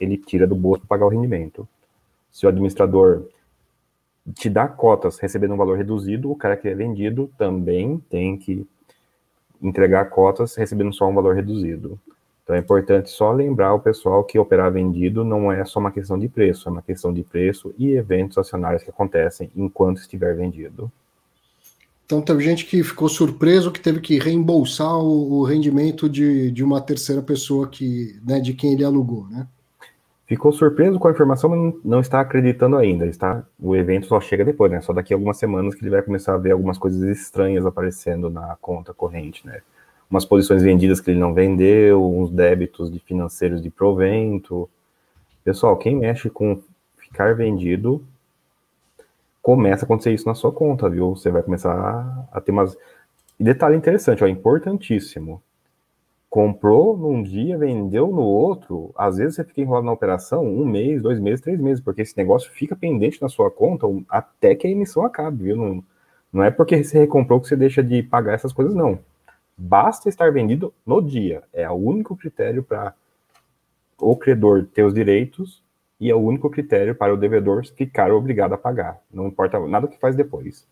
ele tira do bolso para pagar o rendimento. Se o administrador te dá cotas recebendo um valor reduzido, o cara que é vendido também tem que entregar cotas recebendo só um valor reduzido. Então é importante só lembrar o pessoal que operar vendido não é só uma questão de preço, é uma questão de preço e eventos acionários que acontecem enquanto estiver vendido. Então teve gente que ficou surpreso que teve que reembolsar o, o rendimento de, de uma terceira pessoa que, né, de quem ele alugou, né? Ficou surpreso com a informação, mas não está acreditando ainda. Está, o evento só chega depois, né? Só daqui a algumas semanas que ele vai começar a ver algumas coisas estranhas aparecendo na conta corrente, né? umas posições vendidas que ele não vendeu, uns débitos de financeiros de provento. Pessoal, quem mexe com ficar vendido, começa a acontecer isso na sua conta, viu? Você vai começar a ter umas. E detalhe interessante, ó, importantíssimo. Comprou num dia, vendeu no outro, às vezes você fica enrolado na operação um mês, dois meses, três meses, porque esse negócio fica pendente na sua conta até que a emissão acabe, viu? Não, não é porque você recomprou que você deixa de pagar essas coisas, não. Basta estar vendido no dia. É o único critério para o credor ter os direitos e é o único critério para o devedor ficar obrigado a pagar. Não importa nada que faz depois.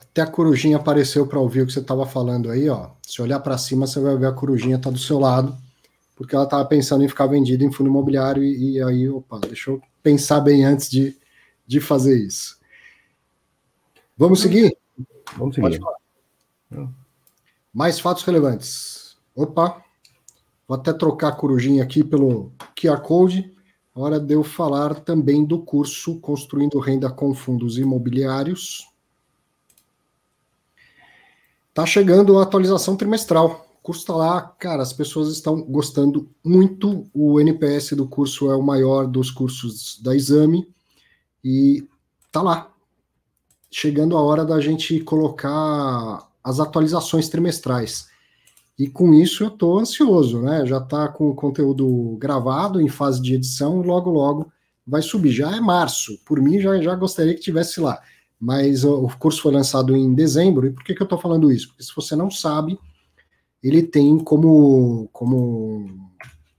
Até a corujinha apareceu para ouvir o que você estava falando aí, ó. Se olhar para cima, você vai ver a corujinha tá do seu lado. porque ela estava pensando em ficar vendida em fundo imobiliário e, e, aí, opa, deixa eu pensar bem antes de, de fazer isso. Vamos seguir? Vamos seguir. Mais fatos relevantes. Opa, vou até trocar a corujinha aqui pelo QR Code. Hora de eu falar também do curso Construindo Renda com Fundos Imobiliários. Tá chegando a atualização trimestral. O curso está lá, cara, as pessoas estão gostando muito. O NPS do curso é o maior dos cursos da Exame e tá lá. Chegando a hora da gente colocar as atualizações trimestrais. E com isso eu estou ansioso, né? Já está com o conteúdo gravado, em fase de edição, logo, logo vai subir. Já é março, por mim já, já gostaria que tivesse lá mas o curso foi lançado em dezembro. E por que, que eu estou falando isso? Porque se você não sabe, ele tem como, como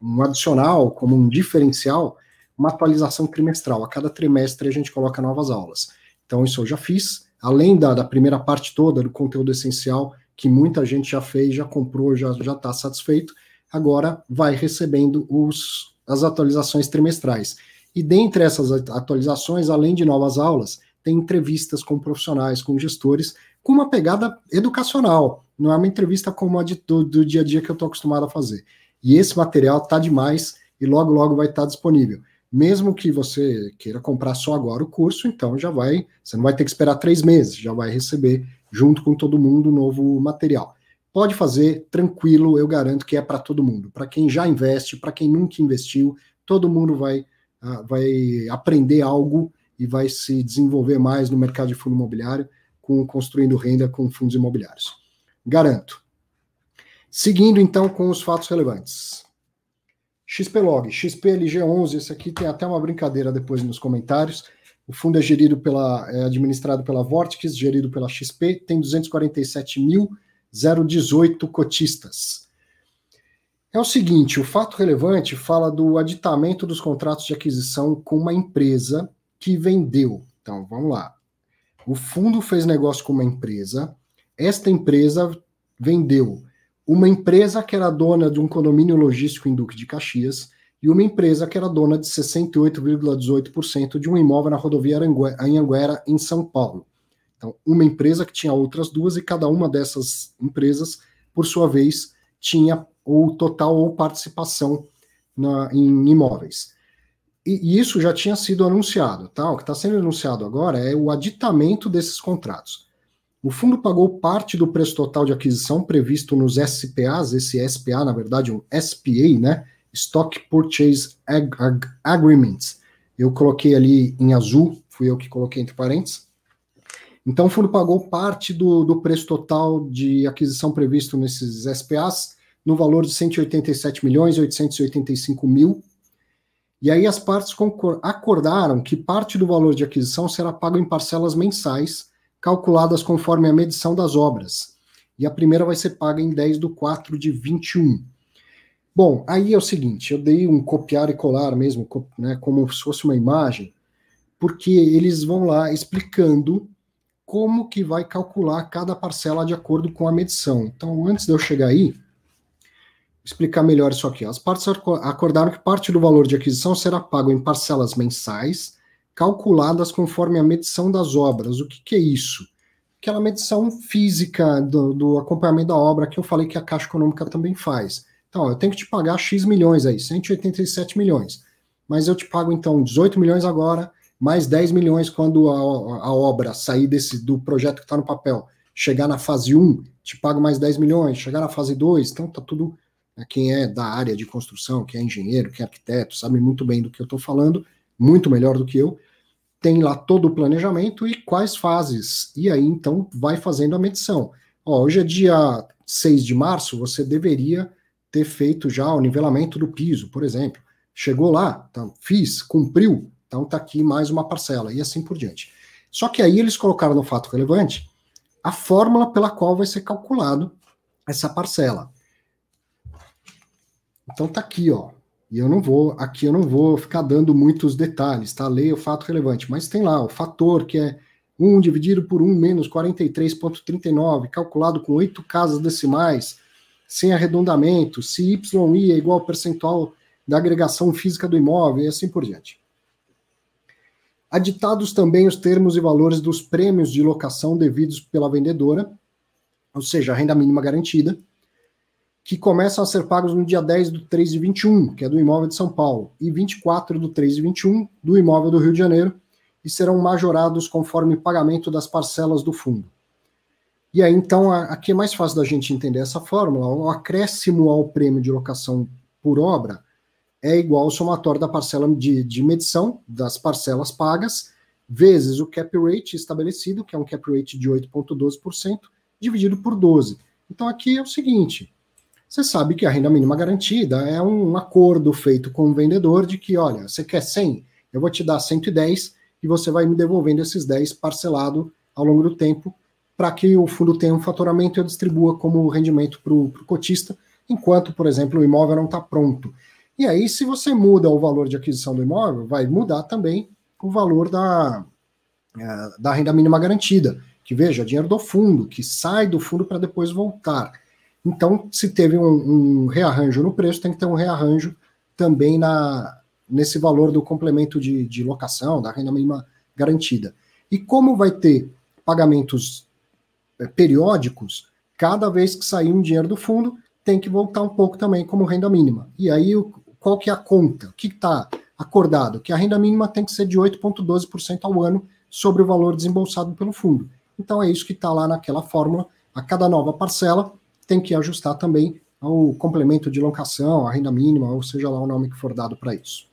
um adicional, como um diferencial, uma atualização trimestral. A cada trimestre a gente coloca novas aulas. Então, isso eu já fiz. Além da, da primeira parte toda, do conteúdo essencial, que muita gente já fez, já comprou, já está satisfeito, agora vai recebendo os, as atualizações trimestrais. E dentre essas atualizações, além de novas aulas, tem entrevistas com profissionais, com gestores, com uma pegada educacional. Não é uma entrevista como a de, do, do dia a dia que eu estou acostumado a fazer. E esse material está demais e logo, logo vai estar tá disponível. Mesmo que você queira comprar só agora o curso, então já vai, você não vai ter que esperar três meses, já vai receber junto com todo mundo novo material. Pode fazer, tranquilo, eu garanto que é para todo mundo. Para quem já investe, para quem nunca investiu, todo mundo vai, uh, vai aprender algo e vai se desenvolver mais no mercado de fundo imobiliário, com construindo renda com fundos imobiliários. Garanto. Seguindo então com os fatos relevantes. XPlog, XPLG11, esse aqui tem até uma brincadeira depois nos comentários. O fundo é gerido pela, é administrado pela Vortex, gerido pela XP, tem 247.018 cotistas. É o seguinte, o fato relevante fala do aditamento dos contratos de aquisição com uma empresa que vendeu. Então, vamos lá. O fundo fez negócio com uma empresa, esta empresa vendeu uma empresa que era dona de um condomínio logístico em Duque de Caxias e uma empresa que era dona de 68,18% de um imóvel na rodovia Anhanguera, em São Paulo. Então, uma empresa que tinha outras duas e cada uma dessas empresas, por sua vez, tinha ou total ou participação na, em imóveis e isso já tinha sido anunciado, tá? O que está sendo anunciado agora é o aditamento desses contratos. O fundo pagou parte do preço total de aquisição previsto nos SPAs, esse SPA, na verdade, um SPA, né? Stock Purchase Ag Ag Agreements. Eu coloquei ali em azul, fui eu que coloquei entre parênteses. Então, o fundo pagou parte do, do preço total de aquisição previsto nesses SPAs no valor de 187 milhões 885 mil e aí as partes acordaram que parte do valor de aquisição será pago em parcelas mensais, calculadas conforme a medição das obras. E a primeira vai ser paga em 10 do 4 de 21. Bom, aí é o seguinte, eu dei um copiar e colar mesmo, né, como se fosse uma imagem, porque eles vão lá explicando como que vai calcular cada parcela de acordo com a medição. Então, antes de eu chegar aí, explicar melhor isso aqui. As partes acordaram que parte do valor de aquisição será pago em parcelas mensais, calculadas conforme a medição das obras. O que, que é isso? Aquela medição física do, do, acompanhamento da obra que eu falei que a Caixa Econômica também faz. Então, eu tenho que te pagar X milhões aí, 187 milhões. Mas eu te pago, então, 18 milhões agora, mais 10 milhões quando a, a obra sair desse do projeto que está no papel. Chegar na fase 1, te pago mais 10 milhões. Chegar na fase 2, então tá tudo né, quem é da área de construção, quem é engenheiro, quem é arquiteto, sabe muito bem do que eu estou falando, muito melhor do que eu, tem lá todo o planejamento e quais fases. E aí, então, vai fazendo a medição. Ó, hoje é dia 6 de março, você deveria ter feito já o nivelamento do piso, por exemplo. Chegou lá, então, fiz, cumpriu, então está aqui mais uma parcela, e assim por diante. Só que aí eles colocaram no fato relevante a fórmula pela qual vai ser calculado essa parcela. Então tá aqui, ó. E eu não vou, aqui eu não vou ficar dando muitos detalhes, tá? Leia o fato relevante, mas tem lá o fator que é 1 dividido por 1 menos 43,39, calculado com oito casas decimais. Sem arredondamento, se YI é igual ao percentual da agregação física do imóvel e assim por diante. Aditados também os termos e valores dos prêmios de locação devidos pela vendedora, ou seja, a renda mínima garantida, que começam a ser pagos no dia 10 do 3 de 21, que é do imóvel de São Paulo, e 24 do 3 de 21, do imóvel do Rio de Janeiro, e serão majorados conforme pagamento das parcelas do fundo. E aí, então, aqui é mais fácil da gente entender essa fórmula. O acréscimo ao prêmio de locação por obra é igual ao somatório da parcela de, de medição das parcelas pagas, vezes o cap rate estabelecido, que é um cap rate de 8,12%, dividido por 12. Então, aqui é o seguinte: você sabe que a renda mínima garantida é um acordo feito com o vendedor de que, olha, você quer 100, eu vou te dar 110 e você vai me devolvendo esses 10 parcelado ao longo do tempo para que o fundo tenha um faturamento e eu distribua como rendimento para o cotista, enquanto, por exemplo, o imóvel não está pronto. E aí, se você muda o valor de aquisição do imóvel, vai mudar também o valor da, é, da renda mínima garantida, que veja, dinheiro do fundo, que sai do fundo para depois voltar. Então, se teve um, um, rearranjo no preço, tem que ter um rearranjo também na, nesse valor do complemento de, de locação, da renda mínima garantida. E como vai ter pagamentos periódicos, cada vez que sair um dinheiro do fundo, tem que voltar um pouco também como renda mínima. E aí, qual que é a conta? O que está acordado? Que a renda mínima tem que ser de 8,12% ao ano sobre o valor desembolsado pelo fundo. Então é isso que está lá naquela fórmula. A cada nova parcela tem que ajustar também o complemento de locação, a renda mínima, ou seja lá o nome que for dado para isso.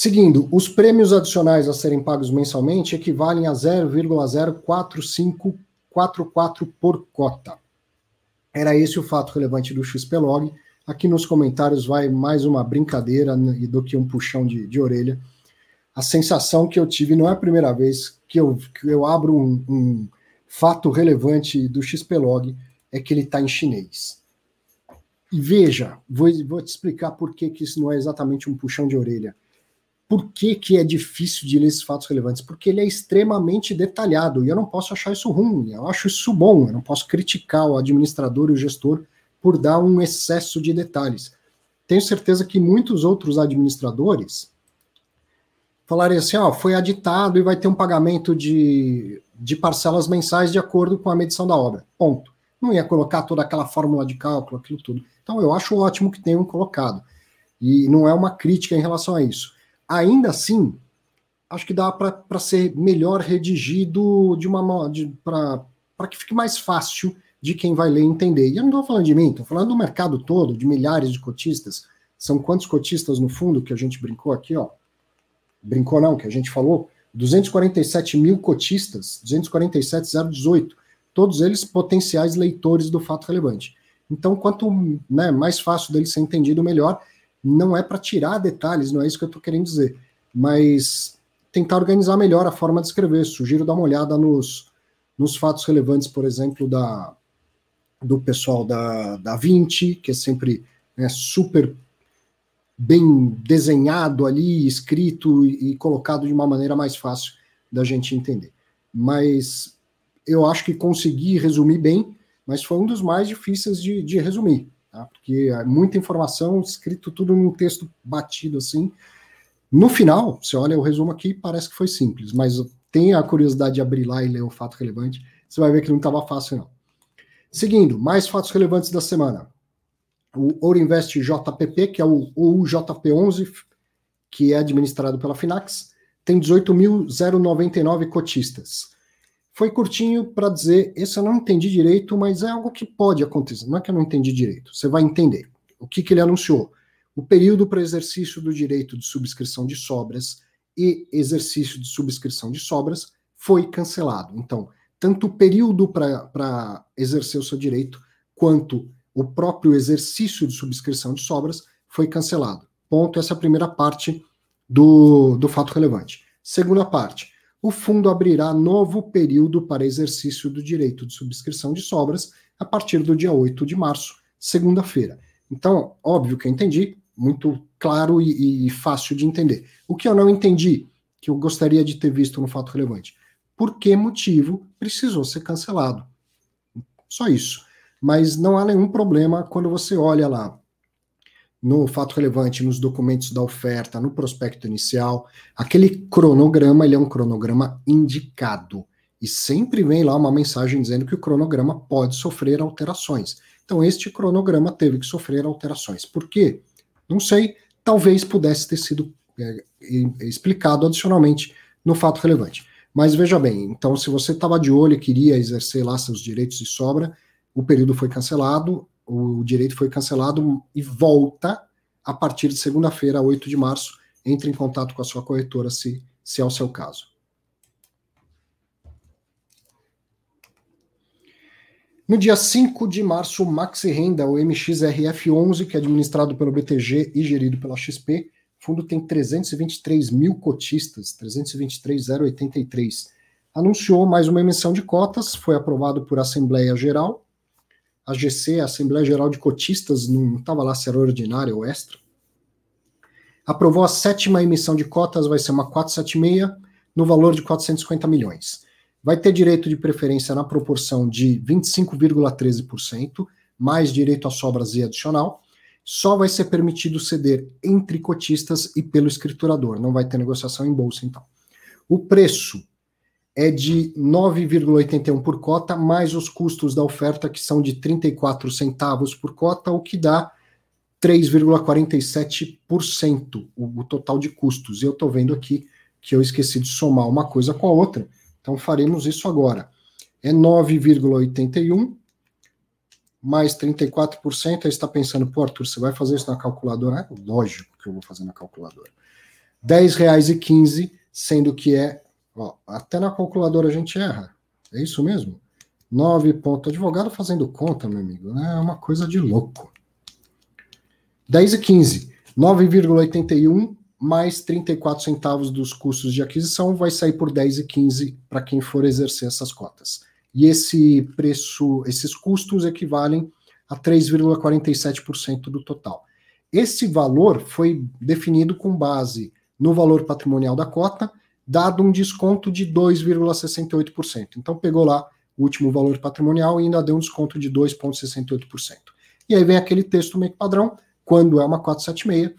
Seguindo, os prêmios adicionais a serem pagos mensalmente equivalem a 0,04544 por cota. Era esse o fato relevante do XPlog. Aqui nos comentários vai mais uma brincadeira do que um puxão de, de orelha. A sensação que eu tive não é a primeira vez que eu, que eu abro um, um fato relevante do XPlog, é que ele está em chinês. E veja, vou, vou te explicar por que, que isso não é exatamente um puxão de orelha por que, que é difícil de ler esses fatos relevantes? Porque ele é extremamente detalhado e eu não posso achar isso ruim, eu acho isso bom, eu não posso criticar o administrador e o gestor por dar um excesso de detalhes. Tenho certeza que muitos outros administradores falariam assim: ó, foi aditado e vai ter um pagamento de, de parcelas mensais de acordo com a medição da obra. Ponto. Não ia colocar toda aquela fórmula de cálculo, aquilo tudo. Então eu acho ótimo que tenham colocado. E não é uma crítica em relação a isso ainda assim, acho que dá para ser melhor redigido de uma para que fique mais fácil de quem vai ler entender. E eu não estou falando de mim, estou falando do mercado todo, de milhares de cotistas. São quantos cotistas no fundo que a gente brincou aqui, ó? Brincou não, que a gente falou? 247 mil cotistas, 247,018, todos eles potenciais leitores do fato relevante. Então, quanto né, mais fácil dele ser entendido, melhor não é para tirar detalhes, não é isso que eu estou querendo dizer, mas tentar organizar melhor a forma de escrever. Sugiro dar uma olhada nos, nos fatos relevantes, por exemplo, da, do pessoal da, da 20, que é sempre né, super bem desenhado ali, escrito e, e colocado de uma maneira mais fácil da gente entender. Mas eu acho que consegui resumir bem, mas foi um dos mais difíceis de, de resumir tá? porque é muita informação, escrito tudo num texto batido assim. No final, você olha o resumo aqui, parece que foi simples, mas tenha a curiosidade de abrir lá e ler o fato relevante, você vai ver que não estava fácil, não. Seguindo, mais fatos relevantes da semana. O Ouro Invest JPP, que é o UJP11, que é administrado pela Finax, tem 18.099 cotistas. Foi curtinho para dizer, esse eu não entendi direito, mas é algo que pode acontecer. Não é que eu não entendi direito, você vai entender. O que, que ele anunciou? O período para exercício do direito de subscrição de sobras e exercício de subscrição de sobras foi cancelado. Então, tanto o período para exercer o seu direito, quanto o próprio exercício de subscrição de sobras foi cancelado. Ponto. Essa é a primeira parte do, do fato relevante. Segunda parte o fundo abrirá novo período para exercício do direito de subscrição de sobras a partir do dia 8 de março, segunda-feira. Então, óbvio que eu entendi, muito claro e, e, fácil de entender. O que eu não entendi, que eu gostaria de ter visto no fato relevante, por que motivo precisou ser cancelado? Só isso. Mas não há nenhum problema quando você olha lá no fato relevante, nos documentos da oferta, no prospecto inicial, aquele cronograma, ele é um cronograma indicado. E sempre vem lá uma mensagem dizendo que o cronograma pode sofrer alterações. Então, este cronograma teve que sofrer alterações. Por quê? Não sei, talvez pudesse ter sido é, explicado adicionalmente no fato relevante. Mas veja bem, então, se você estava de olho e queria exercer lá seus direitos de sobra, o período foi cancelado, o direito foi cancelado e volta a partir de segunda-feira, 8 de março. Entre em contato com a sua corretora se, se é o seu caso. No dia 5 de março, o Maxi Renda, o MXRF11, que é administrado pelo BTG e gerido pela XP, o fundo tem 323 mil cotistas, 323,083. Anunciou mais uma emissão de cotas, foi aprovado por Assembleia Geral. A GC, a Assembleia Geral de Cotistas, não estava lá se era ordinária ou extra. Aprovou a sétima emissão de cotas, vai ser uma 476, no valor de 450 milhões vai ter direito de preferência na proporção de 25,13%, mais direito a sobras e adicional. Só vai ser permitido ceder entre cotistas e pelo escriturador, não vai ter negociação em bolsa, então. O preço é de 9,81 por cota, mais os custos da oferta, que são de 34 centavos por cota, o que dá 3,47% o, o total de custos. E eu estou vendo aqui que eu esqueci de somar uma coisa com a outra. Então faremos isso agora. É 9,81 mais 34%. Aí está pensando, pô, Arthur, você vai fazer isso na calculadora? Lógico que eu vou fazer na calculadora. R$ 10,15, sendo que é. Ó, até na calculadora a gente erra. É isso mesmo? 9 ponto. Advogado fazendo conta, meu amigo, né? É uma coisa de louco. 10 e 15. 9,81 mais 34 centavos dos custos de aquisição vai sair por 10,15 para quem for exercer essas cotas. E esse preço, esses custos equivalem a 3,47% do total. Esse valor foi definido com base no valor patrimonial da cota, dado um desconto de 2,68%. Então pegou lá o último valor patrimonial e ainda deu um desconto de 2,68%. E aí vem aquele texto meio padrão, quando é uma 476,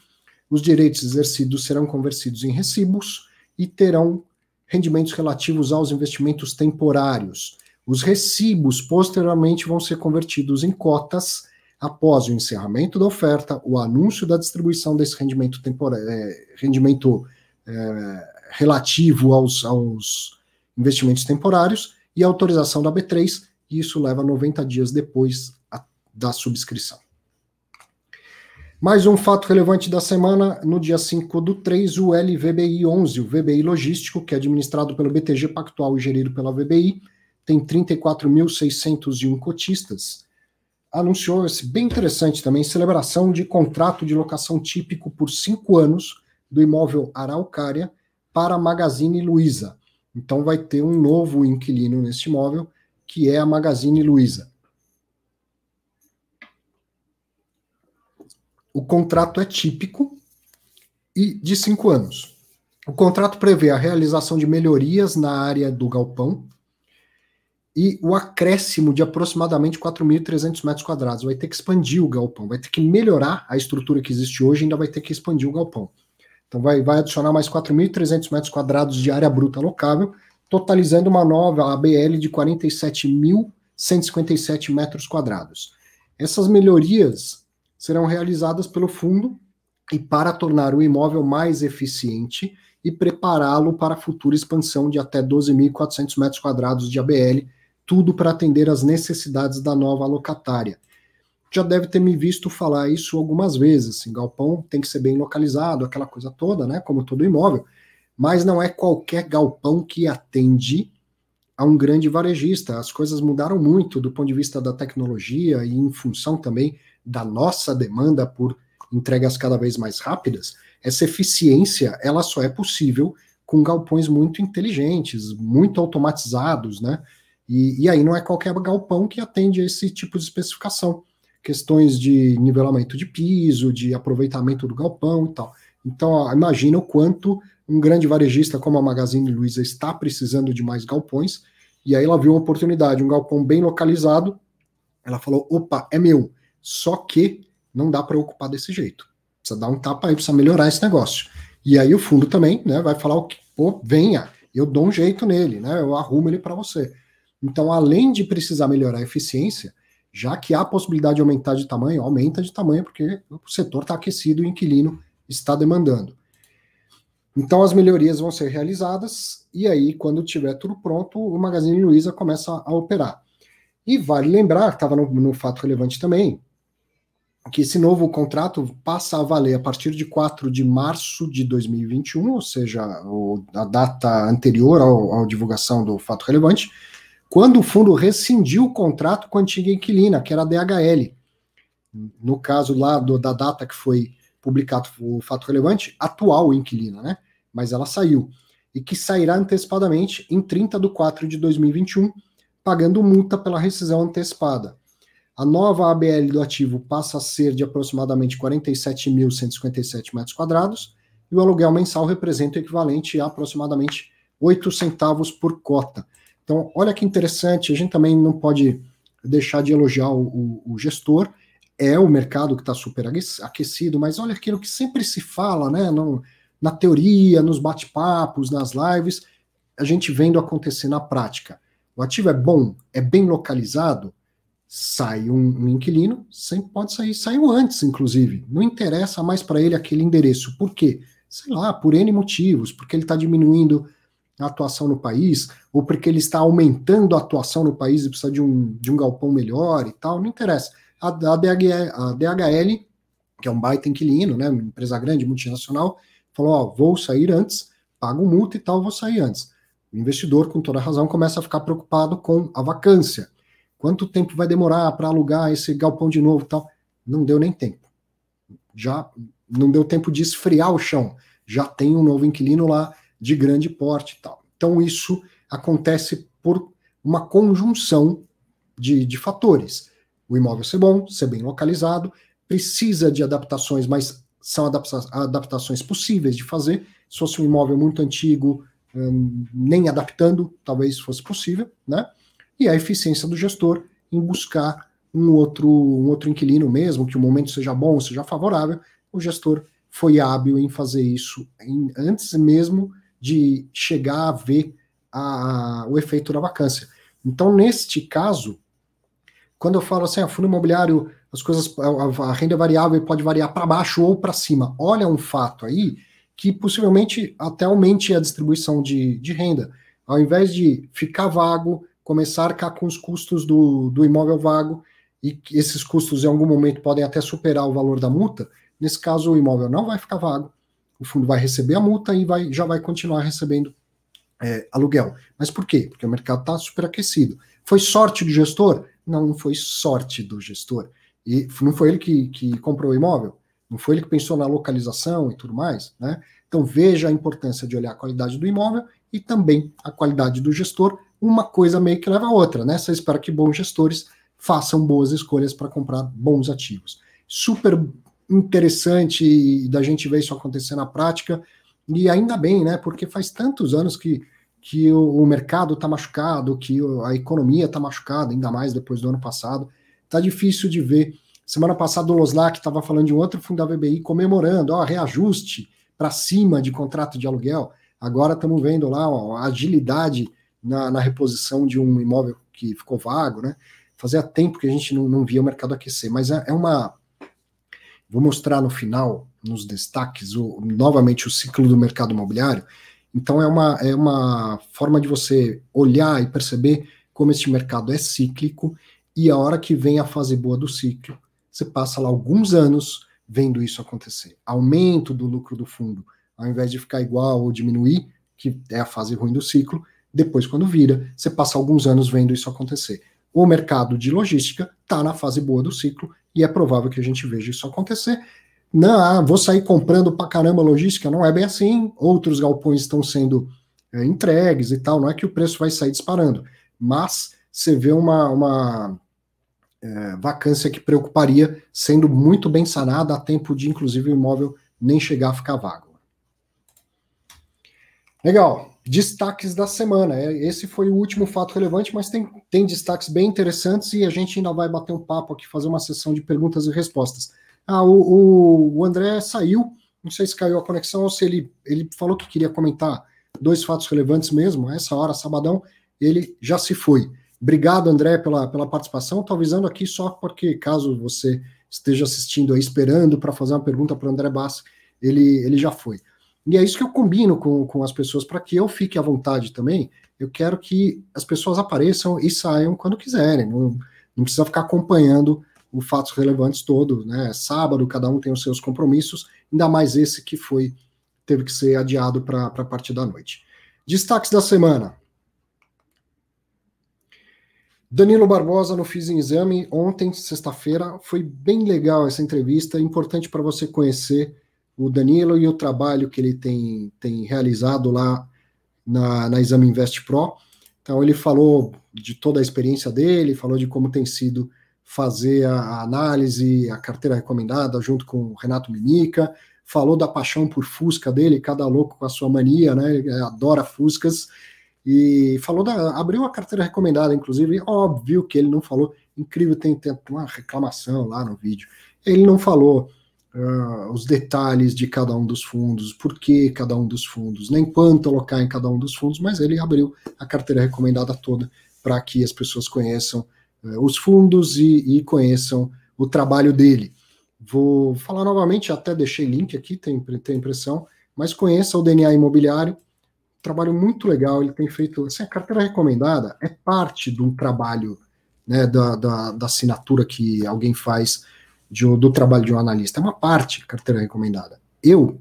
os direitos exercidos serão convertidos em recibos e terão rendimentos relativos aos investimentos temporários. Os recibos posteriormente vão ser convertidos em cotas após o encerramento da oferta, o anúncio da distribuição desse rendimento temporário, é, rendimento é, relativo aos, aos investimentos temporários e a autorização da B3, e isso leva 90 dias depois a, da subscrição. Mais um fato relevante da semana, no dia 5 do 3, o LVBI 11, o VBI Logístico, que é administrado pelo BTG Pactual e gerido pela VBI, tem 34.601 cotistas, anunciou esse bem interessante também, celebração de contrato de locação típico por cinco anos do imóvel Araucária para a Magazine Luiza. Então vai ter um novo inquilino neste imóvel, que é a Magazine Luiza. O contrato é típico e de cinco anos. O contrato prevê a realização de melhorias na área do galpão e o acréscimo de aproximadamente 4.300 metros quadrados. Vai ter que expandir o galpão, vai ter que melhorar a estrutura que existe hoje, ainda vai ter que expandir o galpão. Então vai, vai adicionar mais 4.300 metros quadrados de área bruta locável, totalizando uma nova ABL de 47.157 metros quadrados. Essas melhorias serão realizadas pelo fundo e para tornar o imóvel mais eficiente e prepará-lo para a futura expansão de até 12.400 metros quadrados de ABL, tudo para atender às necessidades da nova locatária. Já deve ter me visto falar isso algumas vezes, assim, galpão tem que ser bem localizado, aquela coisa toda, né, como todo imóvel, mas não é qualquer galpão que atende a um grande varejista. As coisas mudaram muito do ponto de vista da tecnologia e em função também da nossa demanda por entregas cada vez mais rápidas, essa eficiência ela só é possível com galpões muito inteligentes, muito automatizados, né? E, e aí não é qualquer galpão que atende a esse tipo de especificação. Questões de nivelamento de piso, de aproveitamento do galpão e tal. Então, imagina o quanto um grande varejista como a Magazine Luiza está precisando de mais galpões, e aí ela viu uma oportunidade, um galpão bem localizado, ela falou: opa, é meu. Só que não dá para ocupar desse jeito. Precisa dar um tapa aí, precisa melhorar esse negócio. E aí o fundo também né, vai falar pô, venha, eu dou um jeito nele, né? Eu arrumo ele para você. Então, além de precisar melhorar a eficiência, já que há possibilidade de aumentar de tamanho, aumenta de tamanho, porque o setor está aquecido o inquilino está demandando. Então as melhorias vão ser realizadas e aí, quando tiver tudo pronto, o Magazine Luiza começa a operar. E vale lembrar, estava no, no, fato relevante também, que esse novo contrato passa a valer a partir de 4 de março de 2021, ou seja, o, a data anterior à divulgação do fato relevante, quando o fundo rescindiu o contrato com a antiga inquilina, que era a DHL. No caso lá do, da data que foi publicado o fato relevante, atual inquilina, né? Mas ela saiu. E que sairá antecipadamente em 30 de 4 de 2021, pagando multa pela rescisão antecipada. A nova ABL do ativo passa a ser de aproximadamente 47.157 metros quadrados, e o aluguel mensal representa o equivalente a aproximadamente 8 centavos por cota. Então, olha que interessante, a gente também não pode deixar de elogiar o, o, o gestor, é o mercado que está super aquecido, mas olha aquilo que sempre se fala, né? No, na teoria, nos bate-papos, nas lives, a gente vendo acontecer na prática. O ativo é bom, é bem localizado, sai um, um inquilino, sempre pode sair, saiu antes, inclusive. Não interessa mais para ele aquele endereço. Por quê? Sei lá, por N motivos, porque ele está diminuindo a atuação no país, ou porque ele está aumentando a atuação no país e precisa de um, de um galpão melhor e tal, não interessa a, a, DHL, a DHL, que é um baita inquilino, né, uma empresa grande, multinacional, falou, ó, vou sair antes, pago multa e tal, vou sair antes. O investidor, com toda razão, começa a ficar preocupado com a vacância. Quanto tempo vai demorar para alugar esse galpão de novo e tal? Não deu nem tempo. Já não deu tempo de esfriar o chão. Já tem um novo inquilino lá de grande porte e tal. Então isso acontece por uma conjunção de, de fatores o imóvel ser bom, ser bem localizado, precisa de adaptações, mas são adapta adaptações possíveis de fazer. Se fosse um imóvel muito antigo, hum, nem adaptando, talvez fosse possível, né? E a eficiência do gestor em buscar um outro, um outro inquilino mesmo, que o momento seja bom, seja favorável, o gestor foi hábil em fazer isso em, antes mesmo de chegar a ver a, o efeito da vacância. Então, neste caso, quando eu falo assim, a ah, fundo imobiliário, as coisas, a, a renda variável pode variar para baixo ou para cima. Olha um fato aí que possivelmente até aumente a distribuição de, de renda. Ao invés de ficar vago, começar a arcar com os custos do, do imóvel vago, e esses custos em algum momento podem até superar o valor da multa, nesse caso o imóvel não vai ficar vago, o fundo vai receber a multa e vai, já vai continuar recebendo é, aluguel. Mas por quê? Porque o mercado está superaquecido. Foi sorte do gestor? Não, foi sorte do gestor. E não foi ele que, que comprou o imóvel, não foi ele que pensou na localização e tudo mais, né? Então veja a importância de olhar a qualidade do imóvel e também a qualidade do gestor. Uma coisa meio que leva a outra, né? Você espera que bons gestores façam boas escolhas para comprar bons ativos. Super interessante da gente ver isso acontecer na prática, e ainda bem, né? Porque faz tantos anos que que o, o mercado está machucado, que a economia está machucada, ainda mais depois do ano passado. Está difícil de ver. Semana passada o Loslac estava falando de um outro fundo da VBI comemorando, ó, reajuste para cima de contrato de aluguel. Agora estamos vendo lá ó, agilidade na, na, reposição de um imóvel que ficou vago, né? Fazia tempo que a gente não, não via o mercado aquecer, mas é, é uma. Vou mostrar no final, nos destaques, o, novamente o ciclo do mercado imobiliário. Então é uma, é uma forma de você olhar e perceber como este mercado é cíclico e a hora que vem a fase boa do ciclo, você passa lá alguns anos vendo isso acontecer. Aumento do lucro do fundo, ao invés de ficar igual ou diminuir, que é a fase ruim do ciclo, depois quando vira, você passa alguns anos vendo isso acontecer. O mercado de logística está na fase boa do ciclo e é provável que a gente veja isso acontecer não, ah, vou sair comprando pra caramba logística, não é bem assim. Outros galpões estão sendo é, entregues e tal, não é que o preço vai sair disparando, mas você vê uma, uma é, vacância que preocuparia sendo muito bem sanada a tempo de, inclusive, o imóvel nem chegar a ficar vago. Legal. Destaques da semana. É, esse foi o último fato relevante, mas tem, tem destaques bem interessantes e a gente ainda vai bater um papo aqui, fazer uma sessão de perguntas e respostas. Ah, o, o, o André saiu, não sei se caiu a conexão ou se ele, ele falou que queria comentar dois fatos relevantes mesmo, essa hora, sabadão, ele já se foi. Obrigado, André, pela, pela participação. Estou avisando aqui só porque, caso você esteja assistindo aí, esperando para fazer uma pergunta para o André Bass, ele, ele já foi. E é isso que eu combino com, com as pessoas, para que eu fique à vontade também. Eu quero que as pessoas apareçam e saiam quando quiserem. Não, não precisa ficar acompanhando os fatos relevantes todo, né? Sábado, cada um tem os seus compromissos, ainda mais esse que foi, teve que ser adiado para a partir da noite. Destaques da semana. Danilo Barbosa no Fiz em Exame ontem, sexta-feira, foi bem legal essa entrevista, importante para você conhecer o Danilo e o trabalho que ele tem, tem realizado lá na, na Exame Invest Pro. Então ele falou de toda a experiência dele, falou de como tem sido fazer a, análise, a carteira recomendada junto com o Renato Mimica, falou da paixão por Fusca dele, cada louco com a sua mania, né? Ele adora Fuscas e falou da. abriu a carteira recomendada, inclusive, óbvio que ele não falou. Incrível, tem, tem uma reclamação lá no vídeo. Ele não falou uh, os detalhes de cada um dos fundos, por que cada um dos fundos, nem quanto alocar em cada um dos fundos, mas ele abriu a carteira recomendada toda para que as pessoas conheçam uh, os fundos e, e conheçam o trabalho dele. Vou falar novamente, até deixei link aqui, tem, tem impressão, mas conheça o DNA Imobiliário trabalho muito legal. Ele tem feito. Assim, a carteira recomendada é parte do trabalho, né, da, da, da assinatura que alguém faz de, do trabalho de um analista. É uma parte carteira recomendada. Eu,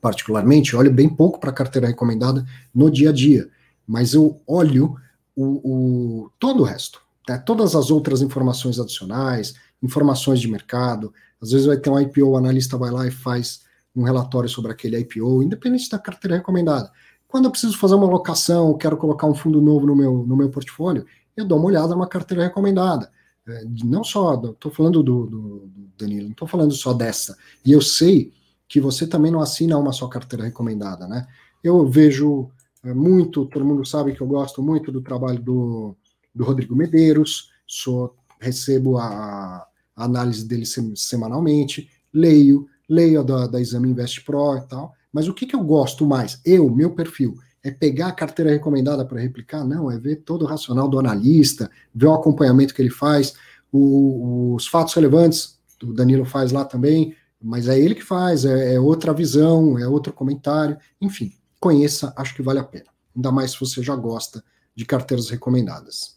particularmente, olho bem pouco para carteira recomendada no dia a dia, mas eu olho o, o todo o resto. Né, todas as outras informações adicionais, informações de mercado. Às vezes vai ter um IPO, o analista vai lá e faz um relatório sobre aquele IPO, independente da carteira recomendada. Quando eu preciso fazer uma alocação, quero colocar um fundo novo no meu, no meu portfólio, eu dou uma olhada numa carteira recomendada. É, não só, estou falando do, do, Danilo, não estou falando só dessa. E eu sei que você também não assina uma só carteira recomendada, né? Eu vejo é, muito, todo mundo sabe que eu gosto muito do trabalho do, do Rodrigo Medeiros, sou, recebo a, a análise dele semanalmente, leio, leio a da, da Exame Invest Pro e tal, mas o que, que eu gosto mais? Eu, meu perfil, é pegar a carteira recomendada para replicar? Não, é ver todo o racional do analista, ver o acompanhamento que ele faz, o, os fatos relevantes, o Danilo faz lá também, mas é ele que faz, é, é, outra visão, é outro comentário, enfim, conheça, acho que vale a pena. Ainda mais se você já gosta de carteiras recomendadas.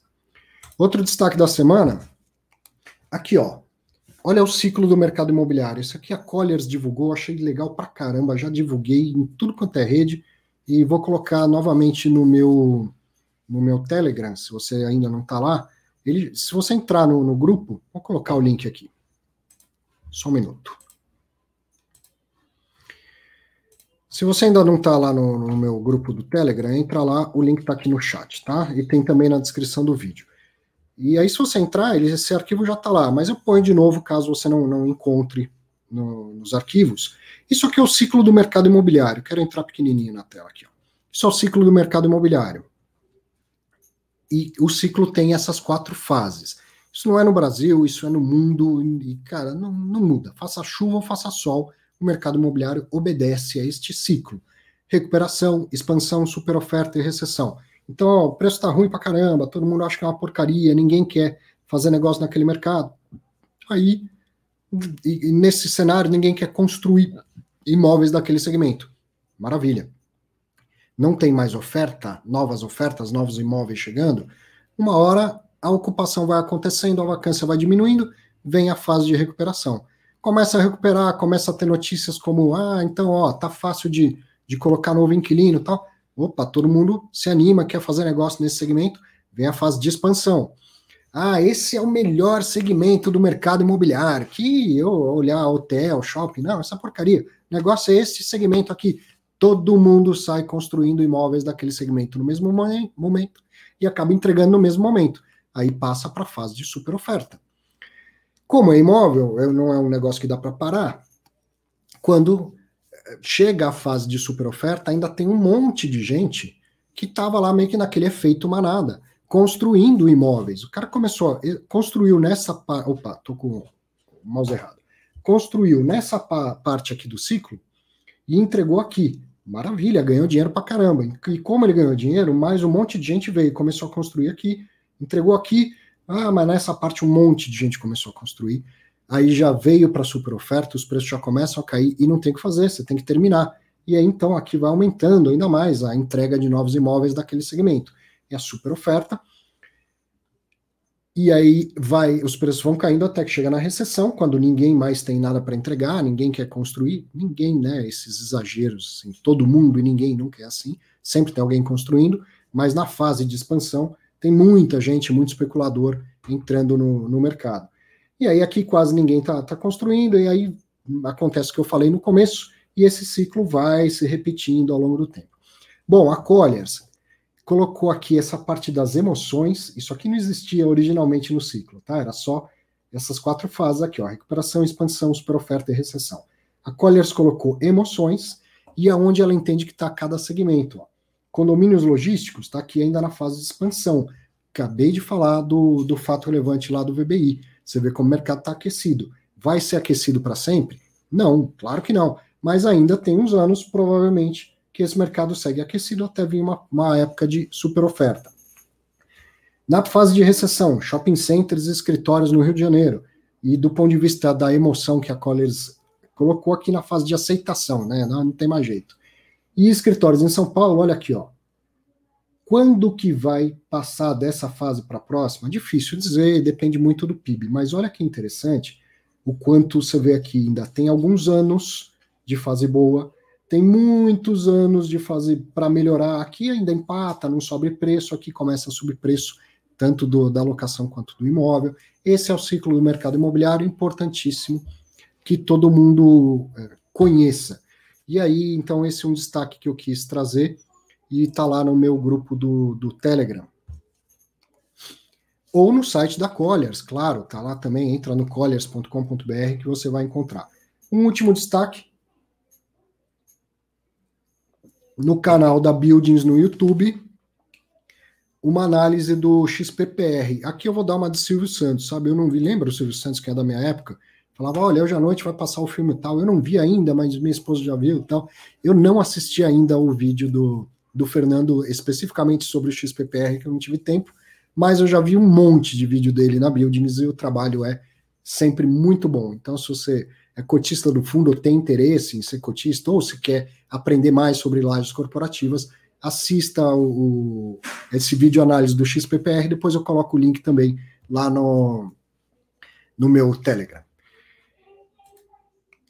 Outro destaque da semana, aqui ó, Olha o ciclo do mercado imobiliário. Isso aqui a Colliers divulgou, achei legal pra caramba. Já divulguei em tudo quanto é rede e vou colocar novamente no meu no meu Telegram, se você ainda não está lá. Ele, se você entrar no, no grupo, vou colocar o link aqui. Só um minuto. Se você ainda não está lá no, no, meu grupo do Telegram, entra lá, o link está aqui no chat, tá? E tem também na descrição do vídeo. E aí, se você entrar, ele, esse arquivo já está lá, mas eu ponho de novo caso você não, não encontre no, nos arquivos. Isso aqui é o ciclo do mercado imobiliário. Quero entrar pequenininho na tela aqui. Ó. Isso é o ciclo do mercado imobiliário. E o ciclo tem essas quatro fases. Isso não é no Brasil, isso é no mundo, e, cara, não, não muda. Faça chuva ou faça sol, o mercado imobiliário obedece a este ciclo. Recuperação, expansão, superoferta e recessão. Então, ó, o preço está ruim para caramba, todo mundo acha que é uma porcaria, ninguém quer fazer negócio naquele mercado. Aí, e, e nesse cenário, ninguém quer construir imóveis daquele segmento. Maravilha. Não tem mais oferta, novas ofertas, novos imóveis chegando. Uma hora a ocupação vai acontecendo, a vacância vai diminuindo, vem a fase de recuperação. Começa a recuperar, começa a ter notícias como, ah, então, ó, tá fácil de, de colocar novo inquilino tal Opa, todo mundo se anima, quer fazer negócio nesse segmento, vem a fase de expansão. Ah, esse é o melhor segmento do mercado imobiliário. Que eu olhar hotel, shopping, não, essa porcaria. O negócio é esse segmento aqui. Todo mundo sai construindo imóveis daquele segmento no mesmo momento e acaba entregando no mesmo momento. Aí passa para a fase de super oferta. Como é imóvel, não é um negócio que dá para parar. Quando chega à fase de super oferta, ainda tem um monte de gente que estava lá meio que naquele efeito manada, construindo imóveis. O cara começou, construiu nessa parte. Opa, tô com o mouse errado. Construiu nessa pa parte aqui do ciclo e entregou aqui. Maravilha, ganhou dinheiro pra caramba. E como ele ganhou dinheiro, mais um monte de gente veio, começou a construir aqui, entregou aqui. Ah, mas nessa parte um monte de gente começou a construir. Aí já veio para super oferta, os preços já começam a cair e não tem o que fazer, você tem que terminar. E aí então aqui vai aumentando ainda mais a entrega de novos imóveis daquele segmento. É a super oferta. E aí vai, os preços vão caindo até que chega na recessão, quando ninguém mais tem nada para entregar, ninguém quer construir, ninguém, né? Esses exageros, assim, todo mundo e ninguém nunca é assim. Sempre tem alguém construindo, mas na fase de expansão tem muita gente, muito especulador entrando no, no mercado. E aí aqui quase ninguém está tá construindo, e aí acontece o que eu falei no começo, e esse ciclo vai se repetindo ao longo do tempo. Bom, a Colliers colocou aqui essa parte das emoções, isso aqui não existia originalmente no ciclo, tá? Era só essas quatro fases aqui, ó, recuperação, expansão, superoferta e recessão. A Colliers colocou emoções e aonde ela entende que está cada segmento. Ó. Condomínios logísticos está aqui ainda na fase de expansão. Acabei de falar do, do fato relevante lá do VBI. Você vê como o mercado está aquecido. Vai ser aquecido para sempre? Não, claro que não. Mas ainda tem uns anos, provavelmente, que esse mercado segue aquecido até vir uma, uma época de super oferta. Na fase de recessão, shopping centers e escritórios no Rio de Janeiro. E do ponto de vista da emoção que a Colliers colocou aqui na fase de aceitação, né? Não, não tem mais jeito. E escritórios em São Paulo, olha aqui, ó. Quando que vai passar dessa fase para a próxima? Difícil dizer, depende muito do PIB. Mas olha que interessante o quanto você vê aqui, ainda tem alguns anos de fase boa, tem muitos anos de fase para melhorar. Aqui ainda empata, não sobe preço, aqui começa a subir preço, tanto do, da locação quanto do imóvel. Esse é o ciclo do mercado imobiliário, importantíssimo que todo mundo é, conheça. E aí, então, esse é um destaque que eu quis trazer e está lá no meu grupo do, do Telegram. Ou no site da Colliers, claro, tá lá também, entra no colliers.com.br que você vai encontrar. Um último destaque. No canal da Buildings no YouTube, uma análise do XPPR. Aqui eu vou dar uma de Silvio Santos, sabe? Eu não vi, lembra o Silvio Santos, que é da minha época? Falava, olha, hoje à noite vai passar o filme tal. Eu não vi ainda, mas minha esposa já viu tal. Eu não assisti ainda o vídeo do, do Fernando especificamente sobre o XPPR, que eu não tive tempo, mas eu já vi um monte de vídeo dele na Buildings e o trabalho é sempre muito bom. Então, se você é cotista do fundo tem interesse em ser cotista, ou se quer aprender mais sobre lajes corporativas, assista o, esse vídeo análise do XPPR, depois eu coloco o link também lá no, no meu Telegram.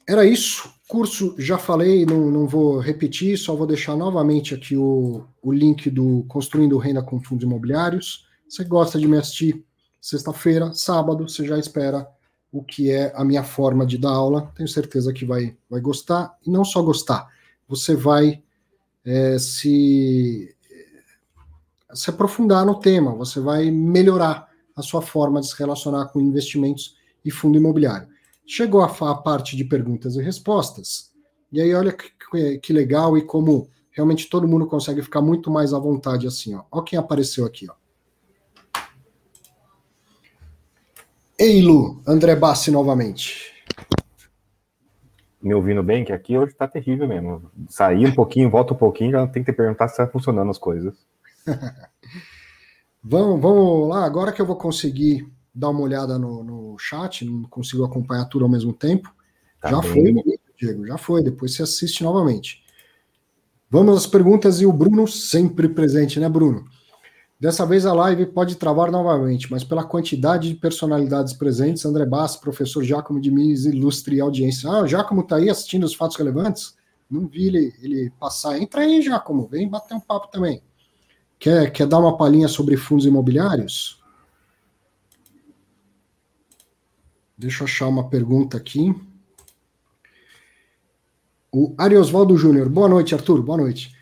Era isso curso, já falei, não, não vou repetir, só vou deixar novamente aqui o, o link do Construindo Renda com Fundos Imobiliários. Você gosta de me assistir sexta-feira, sábado, você já espera o que é a minha forma de dar aula. Tenho certeza que vai, vai gostar, e não só gostar, você vai é, se, se aprofundar no tema, você vai melhorar a sua forma de se relacionar com investimentos e fundo imobiliário. Chegou a, a parte de perguntas e respostas, e aí olha que, que, legal e como realmente todo mundo consegue ficar muito mais à vontade assim, ó. Olha quem apareceu aqui, ó. Ei, Lu, André Bassi novamente. Me ouvindo bem? Que aqui hoje tá terrível mesmo. Sair um pouquinho, volta um pouquinho, já tem que perguntar se tá funcionando as coisas. vamos, vamos lá, agora que eu vou conseguir dar uma olhada no, no chat, não consigo acompanhar tudo ao mesmo tempo. Tá já bem. foi, Diego, já foi. Depois você assiste novamente. Vamos às perguntas e o Bruno sempre presente, né, Bruno? Dessa vez a live pode travar novamente, mas pela quantidade de personalidades presentes, André Bass, professor Giacomo de Mises, ilustre audiência. Ah, o Giacomo está aí assistindo os fatos relevantes? Não vi ele, ele passar. Entra aí, Giacomo, vem bater um papo também. Quer, quer dar uma palhinha sobre fundos imobiliários? Deixa eu achar uma pergunta aqui. O Ariosvaldo Júnior. Boa noite, Arthur. Boa noite.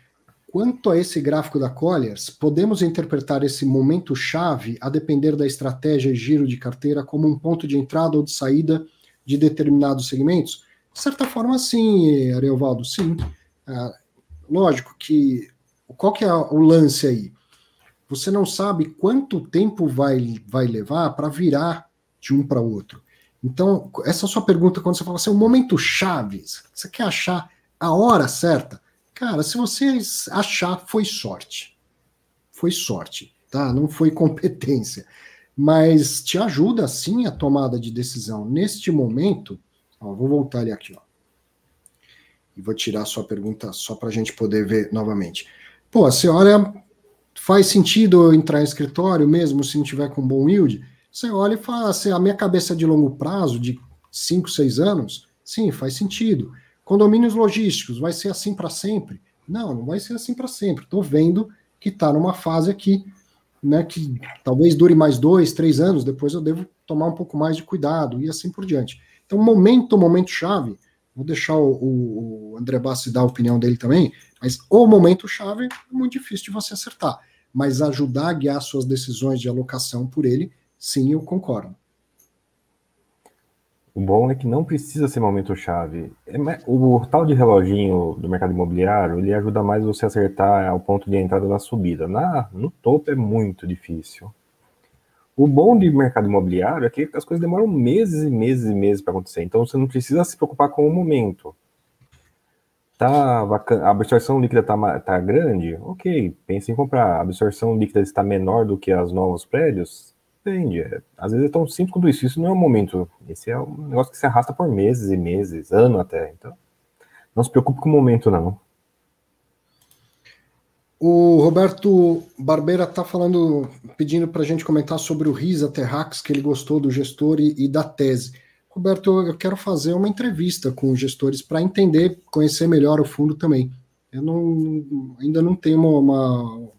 Quanto a esse gráfico da Colliers, podemos interpretar esse momento chave a depender da estratégia e giro de carteira como um ponto de entrada ou de saída de determinados segmentos? De certa forma, sim, Ariovaldo, sim. Ah, lógico que qual que é o lance aí? Você não sabe quanto tempo vai, vai levar para virar de um para outro. Então, essa é sua pergunta quando você fala assim, o momento chave, você quer achar a hora certa? Cara, se você achar, foi sorte. Foi sorte, tá? Não foi competência. Mas te ajuda sim a tomada de decisão. Neste momento, ó, vou voltar ali aqui, ó. E vou tirar a sua pergunta só para a gente poder ver novamente. Pô, você olha, faz sentido entrar em escritório mesmo se não tiver com bom yield? Você olha e fala assim, a minha cabeça de longo prazo, de 5, 6 anos, sim, faz sentido. Condomínios logísticos, vai ser assim para sempre? Não, não vai ser assim para sempre. Estou vendo que está numa fase aqui, né, que talvez dure mais dois, três anos, depois eu devo tomar um pouco mais de cuidado e assim por diante. Então, momento, momento chave, vou deixar o, o André Bassi dar a opinião dele também, mas o momento chave é muito difícil de você acertar. Mas ajudar a guiar suas decisões de alocação por ele, sim, eu concordo. O bom é que não precisa ser momento chave. É o tal de reloginho do mercado imobiliário, ele ajuda mais você a acertar o ponto de entrada da subida. Na, no topo é muito difícil. O bom de mercado imobiliário é que as coisas demoram meses e meses e meses para acontecer. Então você não precisa se preocupar com o momento. Tá a absorção líquida está tá grande? Ok, pense em comprar. A absorção líquida está menor do que as novos prédios? Depende. É, às vezes é tão simples quanto isso. Isso não é o momento. Esse é um negócio que se arrasta por meses e meses, ano até. Então, não se preocupe com o momento, não. O Roberto Barbeira está falando, pedindo para a gente comentar sobre o RISA Terrax, que ele gostou do gestor e, e da tese. Roberto, eu quero fazer uma entrevista com os gestores para entender, conhecer melhor o fundo também. Eu não, ainda não tenho uma, uma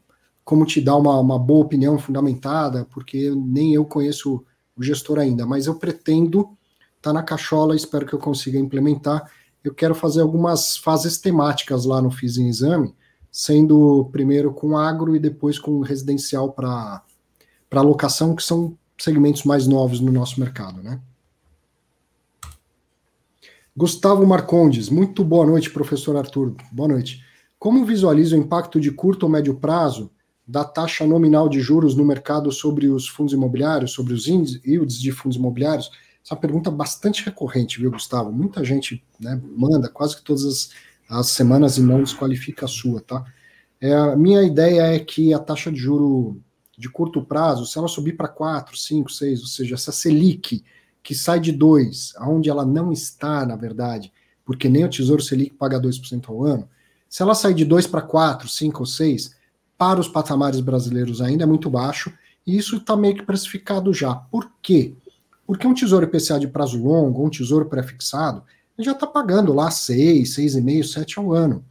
como te dar uma, uma, boa opinião fundamentada, porque nem eu conheço o gestor ainda, mas eu pretendo tá na cachola, espero que eu consiga implementar. Eu quero fazer algumas fases temáticas lá no Fiz em Exame, sendo primeiro com agro e depois com residencial para locação, que são segmentos mais novos no nosso mercado, né? Gustavo Marcondes, muito boa noite, professor Arthur. Boa noite. Como visualiza o impacto de curto ou médio prazo da taxa nominal de juros no mercado sobre os fundos imobiliários, sobre os yields de fundos imobiliários? Essa é uma pergunta bastante recorrente, viu, Gustavo? Muita gente né, manda quase que todas as, as, semanas e não desqualifica a sua, tá? É, a minha ideia é que a taxa de juro de curto prazo, se ela subir para 4, 5, 6, ou seja, essa Selic que sai de 2, aonde ela não está, na verdade, porque nem o Tesouro Selic paga 2% ao ano, se ela sair de 2 para 4, 5 ou 6, para os patamares brasileiros ainda é muito baixo, e isso está meio que precificado já. Por quê? Porque um tesouro IPCA de prazo longo, um tesouro pré-fixado, já está pagando lá 6, 6,5, 7 ao ano.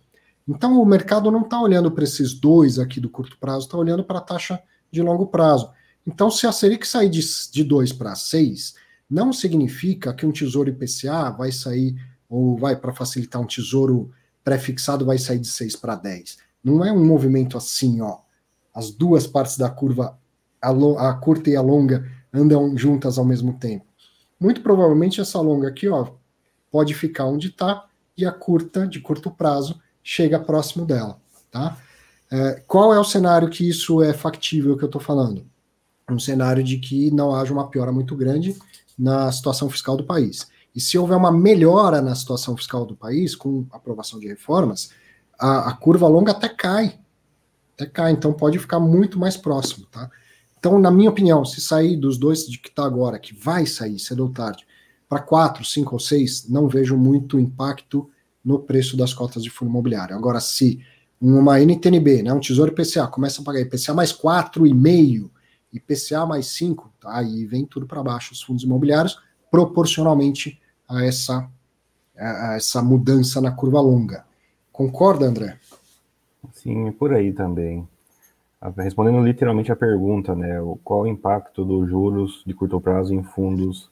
Então o mercado não está olhando para esses dois aqui do curto prazo, está olhando para a taxa de longo prazo. Então, se a Selic sair de 2 para 6, não significa que um tesouro IPCA vai sair, ou vai para facilitar um tesouro pré-fixado, vai sair de 6 para 10. Não é um movimento assim, ó. As duas partes da curva, a, a curta e a longa, andam juntas ao mesmo tempo. Muito provavelmente essa longa aqui, ó, pode ficar onde está e a curta, de curto prazo, chega próximo dela, tá? É, qual é o cenário que isso é factível que eu estou falando? Um cenário de que não haja uma piora muito grande na situação fiscal do país. E se houver uma melhora na situação fiscal do país, com aprovação de reformas, a, a curva longa até cai. Até cai, então pode ficar muito mais próximo, tá? Então, na minha opinião, se sair dos dois de que está agora, que vai sair cedo ou tarde, para quatro, cinco ou seis, não vejo muito impacto no preço das cotas de fundo imobiliário. Agora, se uma NTNB, né, um Tesouro IPCA, começa a pagar IPCA mais 4,5, IPCA mais 5, tá? aí vem tudo para baixo os fundos imobiliários, proporcionalmente a essa, a essa mudança na curva longa. Concorda, André? Sim, por aí também. Respondendo literalmente a pergunta, né? Qual o impacto dos juros de curto prazo em fundos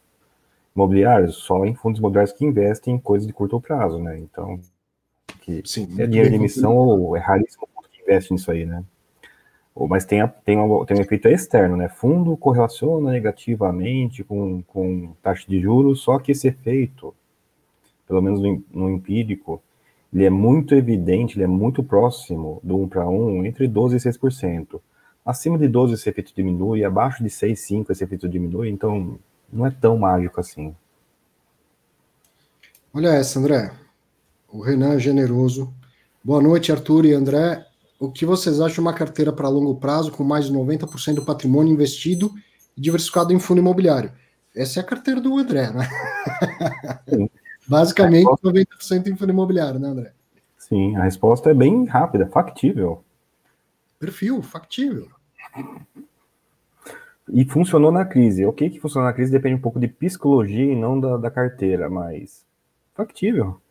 imobiliários? Só em fundos imobiliários que investem em coisas de curto prazo, né? Então, que Sim, é dinheiro de emissão ou é raríssimo que investe nisso aí, né? mas tem, a, tem, um, tem um efeito externo, né? Fundo correlaciona negativamente com, com taxa de juros, só que esse efeito, pelo menos no, no empírico, ele é muito evidente, ele é muito próximo do 1 para 1, entre 12% e 6%. Acima de 12 esse efeito diminui, abaixo de 6, 5 esse efeito diminui, então não é tão mágico assim. Olha essa, André. O Renan é generoso. Boa noite, Arthur e André. O que vocês acham de uma carteira para longo prazo com mais de 90% do patrimônio investido e diversificado em fundo imobiliário? Essa é a carteira do André, né? Basicamente, 90% em fundo imobiliário, né, André? Sim, a resposta é bem rápida, factível. Perfil, factível. E funcionou na crise. O que que funcionou na crise depende um pouco de psicologia e não da, da carteira, mas factível.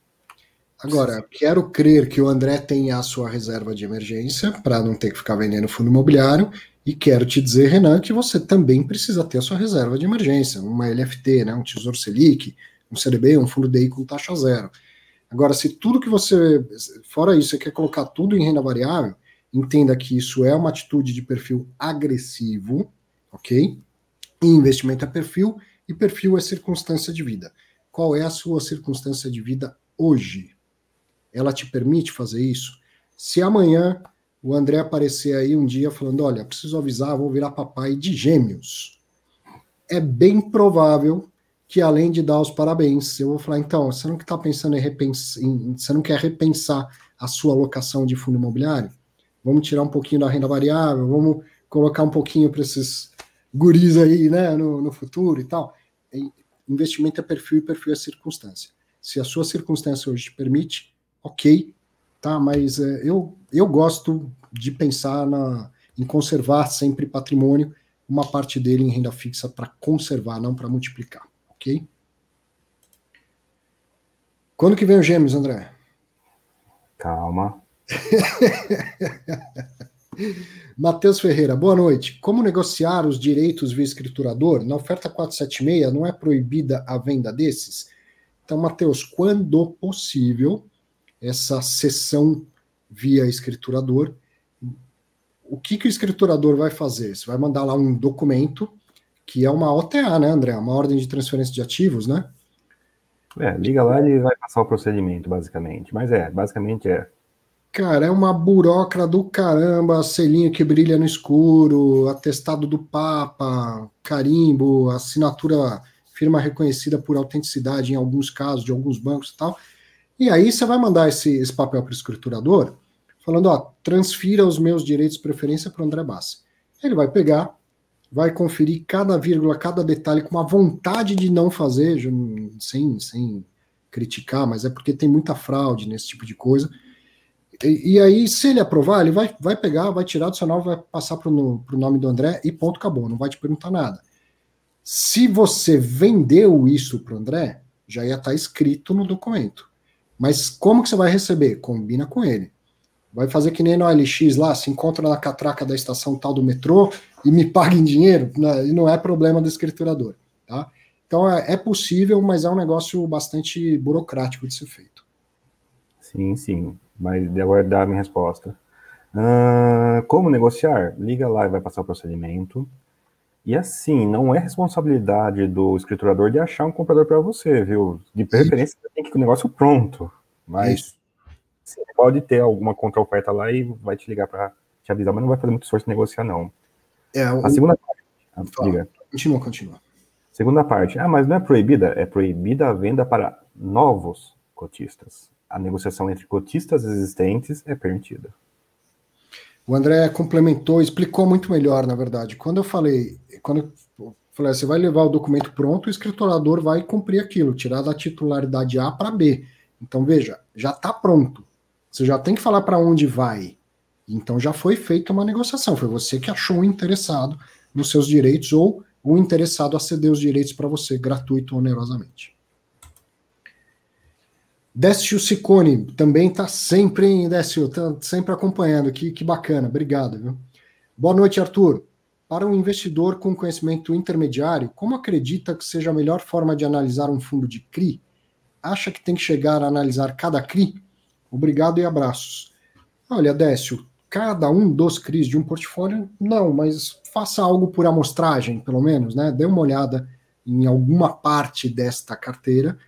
Agora, quero crer que o André tenha a sua reserva de emergência para não ter que ficar vendendo fundo imobiliário. E quero te dizer, Renan, que você também precisa ter a sua reserva de emergência, uma LFT, né, um Tesouro Selic, um CDB, um fundo DI com taxa zero. Agora, se tudo que você, fora isso, você quer colocar tudo em renda variável, entenda que isso é uma atitude de perfil agressivo, ok? E investimento é perfil, e perfil é circunstância de vida. Qual é a sua circunstância de vida hoje? Ela te permite fazer isso? Se amanhã o André aparecer aí um dia falando: Olha, preciso avisar, vou virar papai de gêmeos, é bem provável que além de dar os parabéns, eu vou falar, então, você não está pensando em repensar, em, você não quer repensar a sua alocação de fundo imobiliário? Vamos tirar um pouquinho da renda variável, vamos colocar um pouquinho para esses guris aí, né, no, no futuro e tal. Investimento é perfil e perfil é circunstância. Se a sua circunstância hoje te permite, ok, tá? Mas é, eu, eu gosto de pensar na, em conservar sempre patrimônio, uma parte dele em renda fixa para conservar, não para multiplicar ok? Quando que vem o Gêmeos, André? Calma. Matheus Ferreira, boa noite. Como negociar os direitos via escriturador? Na oferta 476 não é proibida a venda desses? Então, Matheus, quando possível, essa sessão via escriturador, o que, que o escriturador vai fazer? Você vai mandar lá um documento que é uma OTA, né, André? Uma ordem de transferência de ativos, né? É, liga lá e vai passar o procedimento, basicamente. Mas é, basicamente é. Cara, é uma burocra do caramba, selinho que brilha no escuro, atestado do Papa, carimbo, assinatura, firma reconhecida por autenticidade em alguns casos, de alguns bancos e tal. E aí você vai mandar esse, esse papel para o escriturador, falando, ó, transfira os meus direitos de preferência para o André Bassi. Ele vai pegar, vai conferir cada vírgula, cada detalhe com uma vontade de não fazer, sem, sem criticar, mas é porque tem muita fraude nesse tipo de coisa. E, e aí, se ele aprovar, ele vai, vai pegar, vai tirar do seu nome, vai passar para o nome do André e ponto, acabou, não vai te perguntar nada. Se você vendeu isso para o André, já ia estar tá escrito no documento. Mas como que você vai receber? Combina com ele. Vai fazer que nem no LX lá, se encontra na catraca da estação tal do metrô e me paga em dinheiro, né, e não é problema do escriturador, tá? Então é, é possível, mas é um negócio bastante burocrático de ser feito. Sim, sim. Mas de aguardar a minha resposta. Uh, como negociar? Liga lá e vai passar o procedimento. E assim, não é responsabilidade do escriturador de achar um comprador para você, viu? De preferência, Isso. tem que com o negócio pronto. Mas Isso. Você pode ter alguma contra-oferta lá e vai te ligar para te avisar, mas não vai fazer muito esforço de negociar, não. É, a segunda parte. Ah, diga. Continua, continua. Segunda parte. Ah, mas não é proibida? É proibida a venda para novos cotistas. A negociação entre cotistas existentes é permitida. O André complementou, explicou muito melhor, na verdade. Quando eu falei, quando eu falei, você vai levar o documento pronto, o escriturador vai cumprir aquilo, tirar da titularidade A para B. Então, veja, já está pronto. Você já tem que falar para onde vai. Então já foi feita uma negociação. Foi você que achou um interessado nos seus direitos ou um interessado a ceder os direitos para você, gratuito ou onerosamente. Décio Ciccone também está sempre, hein, Décio? Tá sempre acompanhando. Que, que bacana, obrigado. Viu? Boa noite, Arthur. Para um investidor com conhecimento intermediário, como acredita que seja a melhor forma de analisar um fundo de CRI? Acha que tem que chegar a analisar cada CRI? Obrigado e abraços. Olha, Décio, cada um dos CRIs de um portfólio, não, mas faça algo por amostragem, pelo menos, né? Dê uma olhada em alguma parte desta carteira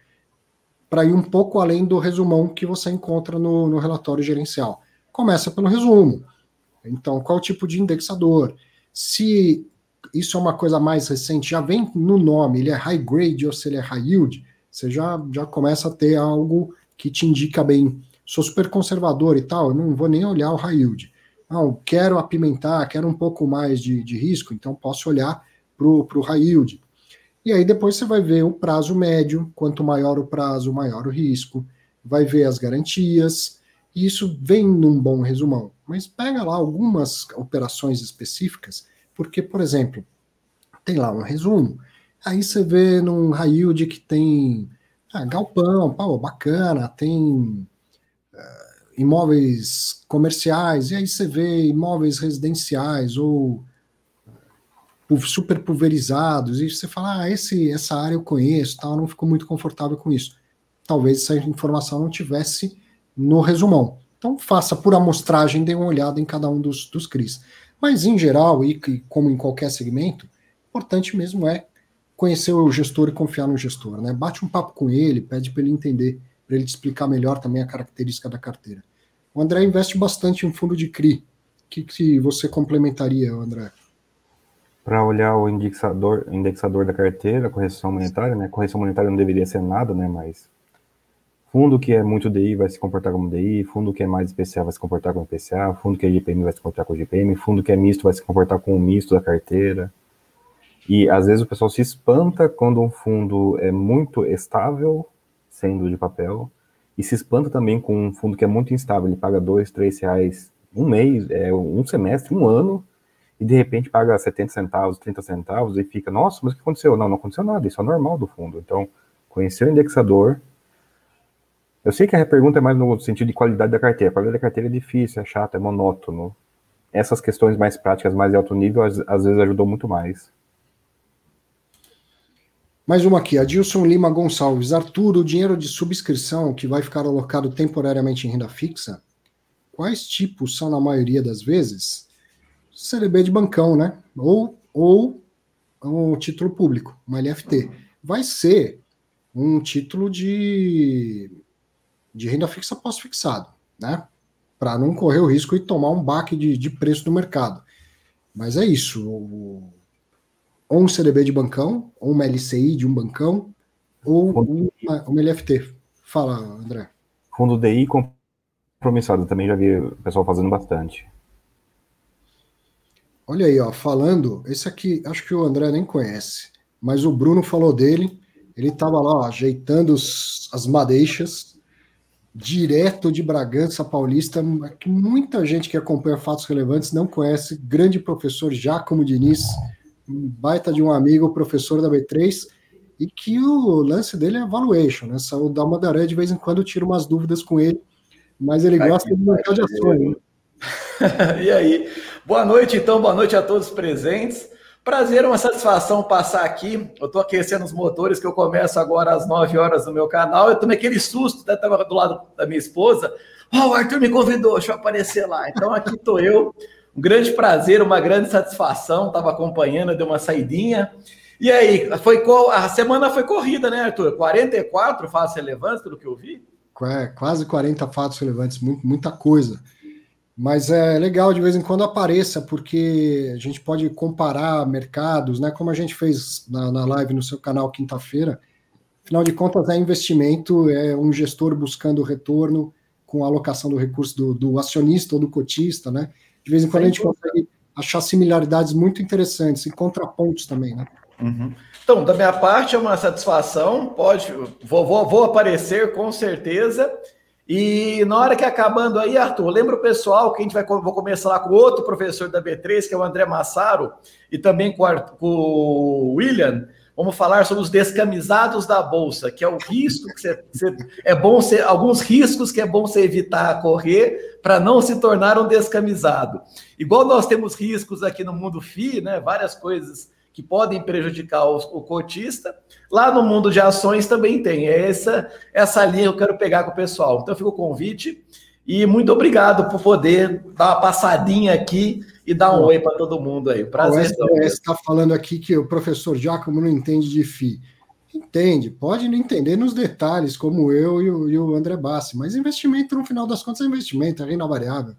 para ir um pouco além do resumão que você encontra no, no relatório gerencial. Começa pelo resumo. Então, qual tipo de indexador? Se isso é uma coisa mais recente, já vem no nome, ele é high grade ou se ele é high yield, você já, já começa a ter algo que te indica bem. Sou super conservador e tal, eu não vou nem olhar o high yield. Não, quero apimentar, quero um pouco mais de, de risco, então posso olhar para o high yield. E aí depois você vai ver o prazo médio, quanto maior o prazo, maior o risco, vai ver as garantias, e isso vem num bom resumão. Mas pega lá algumas operações específicas, porque, por exemplo, tem lá um resumo, aí você vê num high yield que tem ah, galpão, pô, bacana, tem imóveis comerciais, e aí você vê imóveis residenciais ou super pulverizados, e você fala, ah, esse, essa área eu conheço, tal, não ficou muito confortável com isso. Talvez essa informação não tivesse no resumão. Então faça por amostragem, dê uma olhada em cada um dos, dos CRIs. Mas em geral, e como em qualquer segmento, importante mesmo é conhecer o gestor e confiar no gestor, né? Bate um papo com ele, pede para ele entender, para ele te explicar melhor também a característica da carteira. O André investe bastante em fundo de CRI. O que, que você complementaria, André? para olhar o indexador, indexador da carteira, correção monetária, né? Correção monetária não deveria ser nada, né? Mas fundo que é muito DI vai se comportar como DI, fundo que é mais especial vai se comportar como PCA, fundo que é GPM vai se comportar com GPM, fundo que é misto vai se comportar com o misto da carteira. E às vezes o pessoal se espanta quando um fundo é muito estável, sendo de papel, e se espanta também com um fundo que é muito instável, ele paga dois, três reais um mês, é, um semestre, um ano, e de repente paga 70 centavos, 30 centavos e fica, nossa, mas o que aconteceu? Não, não aconteceu nada, isso é normal do fundo. Então, conhecer o indexador. Eu sei que a pergunta é mais no sentido de qualidade da carteira. A qualidade da carteira é difícil, é chato, é monótono. Essas questões mais práticas, mais de alto nível, às, às vezes ajudou muito mais. Mais uma aqui, Adilson Lima Gonçalves. Arturo, o dinheiro de subscrição que vai ficar alocado temporariamente em renda fixa, quais tipos são na maioria das vezes? CDB de bancão, né? Ou, ou um título público, uma LFT. Vai ser um título de, de renda fixa pós-fixado, né? Para não correr o risco e tomar um baque de, de preço do mercado. Mas é isso. Ou um CDB de bancão, ou uma LCI de um bancão, ou uma, uma LFT. Fala, André. Fundo DI compromissado, também já vi o pessoal fazendo bastante. Olha aí, ó, falando, esse aqui, acho que o André nem conhece, mas o Bruno falou dele, ele estava lá ó, ajeitando os, as madeixas, direto de Bragança Paulista, que muita gente que acompanha fatos relevantes não conhece, grande professor Giacomo Diniz, um baita de um amigo, professor da B3, e que o lance dele é valuation, né? O Dalmadaré de vez em quando tira umas dúvidas com ele, mas ele gosta de mercado de ações. Né? e aí? Boa noite, então, boa noite a todos presentes. Prazer, uma satisfação passar aqui. Eu estou aquecendo os motores, que eu começo agora às 9 horas no meu canal. Eu tomei aquele susto, até estava do lado da minha esposa. Oh, o Arthur me convidou, deixa eu aparecer lá. Então aqui estou eu. Um grande prazer, uma grande satisfação. Estava acompanhando, deu uma saidinha. E aí, foi a semana foi corrida, né, Arthur? 44 fatos relevantes, pelo que eu vi? Quase 40 fatos relevantes, muita coisa. Mas é legal de vez em quando apareça, porque a gente pode comparar mercados, né? Como a gente fez na, na live no seu canal quinta-feira. Afinal de contas, é investimento, é um gestor buscando retorno com a alocação do recurso do, do acionista ou do cotista, né? De vez em quando a gente consegue achar similaridades muito interessantes e contrapontos também, né? Uhum. Então, da minha parte, é uma satisfação. Pode, vou, vou, vou aparecer com certeza. E na hora que acabando aí, Arthur, lembra o pessoal que a gente vai vou começar lá com outro professor da B3, que é o André Massaro, e também com, Arthur, com o William. Vamos falar sobre os descamisados da bolsa, que é o risco que você, você é bom ser alguns riscos que é bom você evitar correr para não se tornar um descamisado. Igual nós temos riscos aqui no mundo FI, né? Várias coisas que podem prejudicar o, o, cotista. Lá no mundo de ações também tem. É essa, essa linha que eu quero pegar com o pessoal. Então fica o convite e muito obrigado por poder dar uma passadinha aqui e dar um oi para todo mundo aí. Prazer. O está falando aqui que o professor Giacomo não entende de FI. Entende, pode não entender nos detalhes, como eu e o, e o André Bassi, mas investimento, no final das contas, é investimento, é renda variável,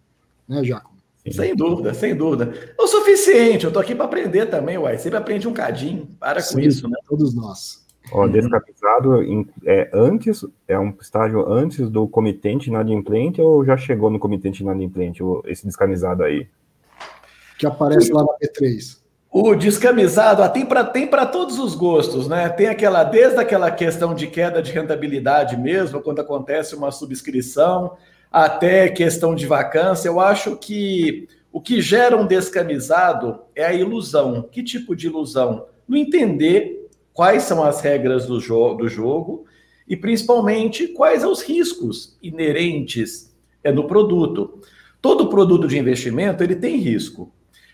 né, Jaco? Sem dúvida, sem dúvida. É o suficiente, eu tô aqui para aprender também, uai. Sempre aprende um cadinho. Para Sim, com isso, né? Todos nós. Ó, descapitalizado é antes, é um estágio antes do comitente inadimplente ou já chegou no comitente inadimplente, esse descamisado aí? Que aparece lá na P3. O descamisado ah, tem para tem todos os gostos, né? Tem aquela, desde aquela questão de queda de rentabilidade mesmo, quando acontece uma subscrição, até questão de vacância. Eu acho que o que gera um descamisado é a ilusão. Que tipo de ilusão? Não entender quais são as regras do, jo do jogo e, principalmente, quais são os riscos inerentes é, no produto. Todo produto de investimento ele tem risco.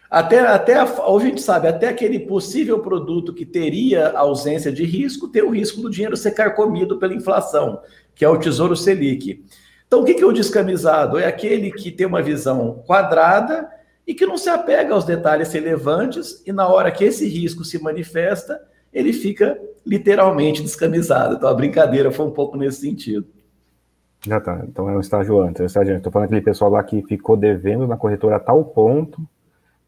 Até, até a, a gente sabe, até aquele possível produto que teria ausência de risco, tem o risco do dinheiro ser carcomido pela inflação, que é o Tesouro Selic. Então, o que é o descamisado? É aquele que tem uma visão quadrada e que não se apega aos detalhes relevantes, e na hora que esse risco se manifesta, ele fica literalmente descamisado. Então, a brincadeira foi um pouco nesse sentido. Já tá. Então é um estágio antes. É um estágio. Estou falando aquele pessoal lá que ficou devendo na corretora a tal ponto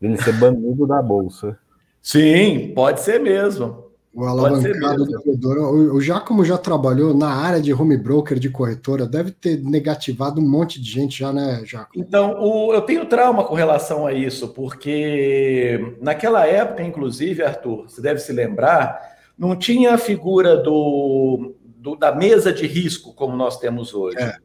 ele ser banido da bolsa. Sim, pode ser mesmo. O alavancado do corretora, o Giacomo já trabalhou na área de home broker de corretora, deve ter negativado um monte de gente já, né, Giacomo? Então, o, eu tenho trauma com relação a isso, porque naquela época, inclusive, Arthur, você deve se lembrar, não tinha a figura do, do da mesa de risco como nós temos hoje. É.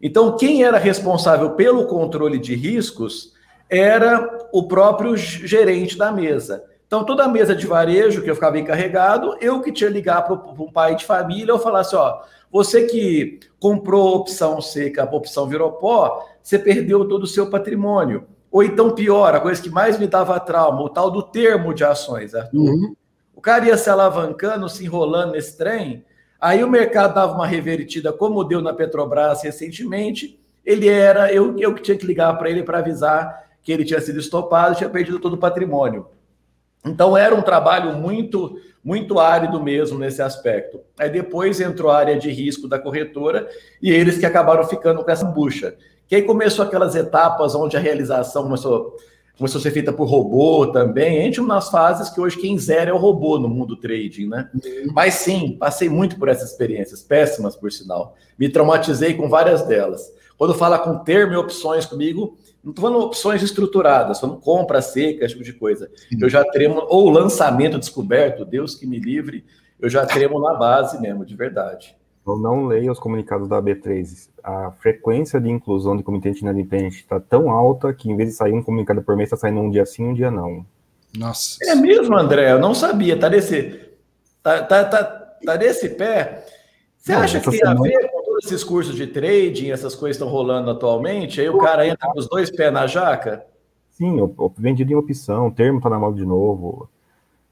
Então, quem era responsável pelo controle de riscos era o próprio gerente da mesa. Então, toda a mesa de varejo que eu ficava encarregado, eu que tinha que ligar para um pai de família, eu falasse, ó, você que comprou opção C, que a opção virou pó, você perdeu todo o seu patrimônio. Ou então, pior, a coisa que mais me dava trauma, o tal do termo de ações, Arthur. Uhum. O cara ia se alavancando, se enrolando nesse trem, aí o mercado dava uma revertida, como deu na Petrobras recentemente, ele era, eu, eu que tinha que ligar para ele para avisar que ele tinha sido estopado, tinha perdido todo o patrimônio. Então era um trabalho muito muito árido mesmo nesse aspecto. Aí depois entrou a área de risco da corretora e eles que acabaram ficando com essa bucha. Que aí começou aquelas etapas onde a realização começou, começou a ser feita por robô também. Gente nas fases que hoje quem zera é o robô no mundo trading, né? Uhum. Mas sim, passei muito por essas experiências, péssimas por sinal. Me traumatizei com várias delas. Quando fala com termo e opções comigo, não estou falando opções estruturadas, falando compra seca, esse tipo de coisa. Eu já tremo, ou lançamento descoberto, Deus que me livre, eu já tremo na base mesmo, de verdade. Eu não leio os comunicados da B3. A frequência de inclusão de comitê inadimplente está tão alta que, em vez de sair um comunicado por mês, está saindo um dia sim, um dia não. Nossa. É mesmo, André? Eu não sabia. Tá nesse, tá, tá, tá, tá nesse pé. Você não, acha que tem semana... a ver com esses cursos de trading, essas coisas estão rolando atualmente, aí o cara entra com os dois pés na jaca? Sim, vendido em opção, o termo tá na mão de novo.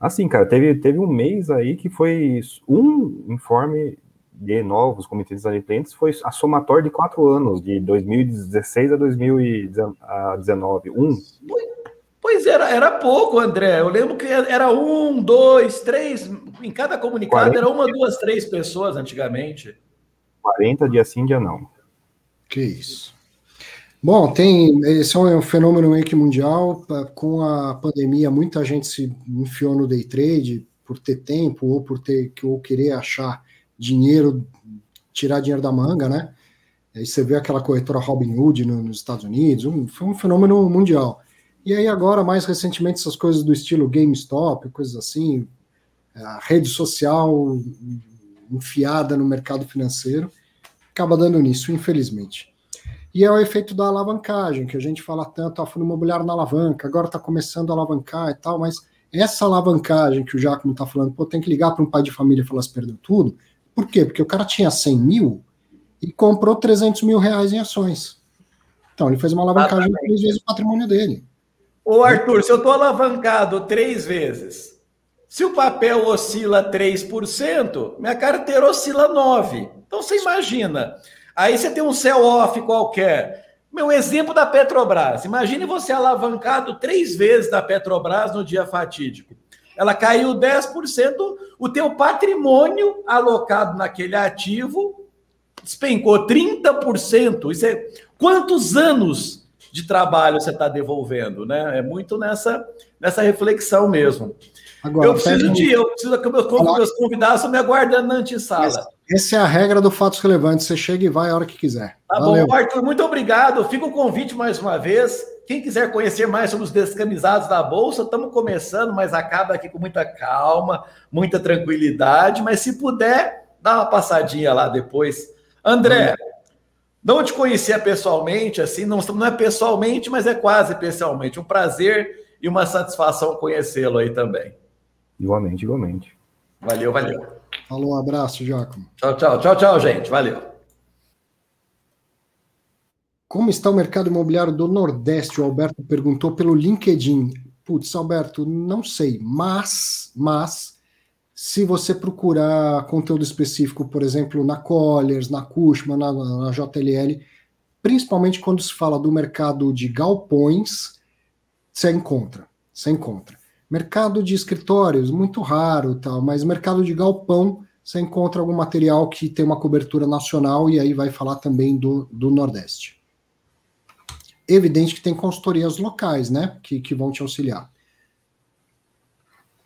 Assim, cara, teve, teve um mês aí que foi um informe de novos comitês adimplentes, foi a somatória de quatro anos, de 2016 a 2019. Um. Pois era, era pouco, André. Eu lembro que era um, dois, três, em cada comunicado 40. era uma, duas, três pessoas antigamente. 40 dia sim, dia não. Que isso. Bom, tem esse é um fenômeno meio que mundial. Com a pandemia, muita gente se enfiou no day trade por ter tempo ou por ter ou querer achar dinheiro, tirar dinheiro da manga, né? Aí você vê aquela corretora Robinhood no, nos Estados Unidos, um, foi um fenômeno mundial. E aí agora, mais recentemente, essas coisas do estilo GameStop, coisas assim, a rede social enfiada no mercado financeiro, acaba dando nisso, infelizmente. E é o efeito da alavancagem, que a gente fala tanto, a fundo imobiliário na alavanca, agora está começando a alavancar e tal, mas essa alavancagem que o Jacomo está falando, pô, tem que ligar para um pai de família e falar se perdeu tudo. Por quê? Porque o cara tinha 100 mil e comprou 300 mil reais em ações. Então, ele fez uma alavancagem três vezes o patrimônio dele. Ô, Arthur, se eu estou alavancado três vezes, se o papel oscila 3%, minha carteira oscila 9%. Então você imagina. Aí você tem um sell-off qualquer. Meu exemplo da Petrobras. Imagine você alavancado três vezes da Petrobras no dia fatídico. Ela caiu 10%, o teu patrimônio alocado naquele ativo despencou 30%. Isso é quantos anos de trabalho você está devolvendo, né? É muito nessa, nessa reflexão mesmo. Agora, eu preciso de, eu preciso que meus, meus convidados estão me aguardando na antessala. Essa é a regra do Fatos Relevantes. Você chega e vai a hora que quiser. Tá Valeu. bom, Arthur, muito obrigado. Fica o convite mais uma vez. Quem quiser conhecer mais sobre os descamisados da Bolsa, estamos começando, mas acaba aqui com muita calma, muita tranquilidade. Mas se puder, dá uma passadinha lá depois. André, não te conhecia pessoalmente, assim, não, não é pessoalmente, mas é quase pessoalmente. Um prazer e uma satisfação conhecê-lo aí também. Igualmente, igualmente. Valeu, valeu. Falou, um abraço, Giacomo. Tchau, tchau, tchau, tchau, gente. Valeu. Como está o mercado imobiliário do Nordeste? O Alberto perguntou pelo LinkedIn. Putz, Alberto, não sei, mas, mas, se você procurar conteúdo específico, por exemplo, na Colliers, na Cushman, na, na JLL, principalmente quando se fala do mercado de galpões, você encontra, você encontra. Mercado de escritórios, muito raro, tal, mas mercado de galpão, você encontra algum material que tem uma cobertura nacional e aí vai falar também do, do Nordeste. Evidente que tem consultorias locais, né, que, que vão te auxiliar.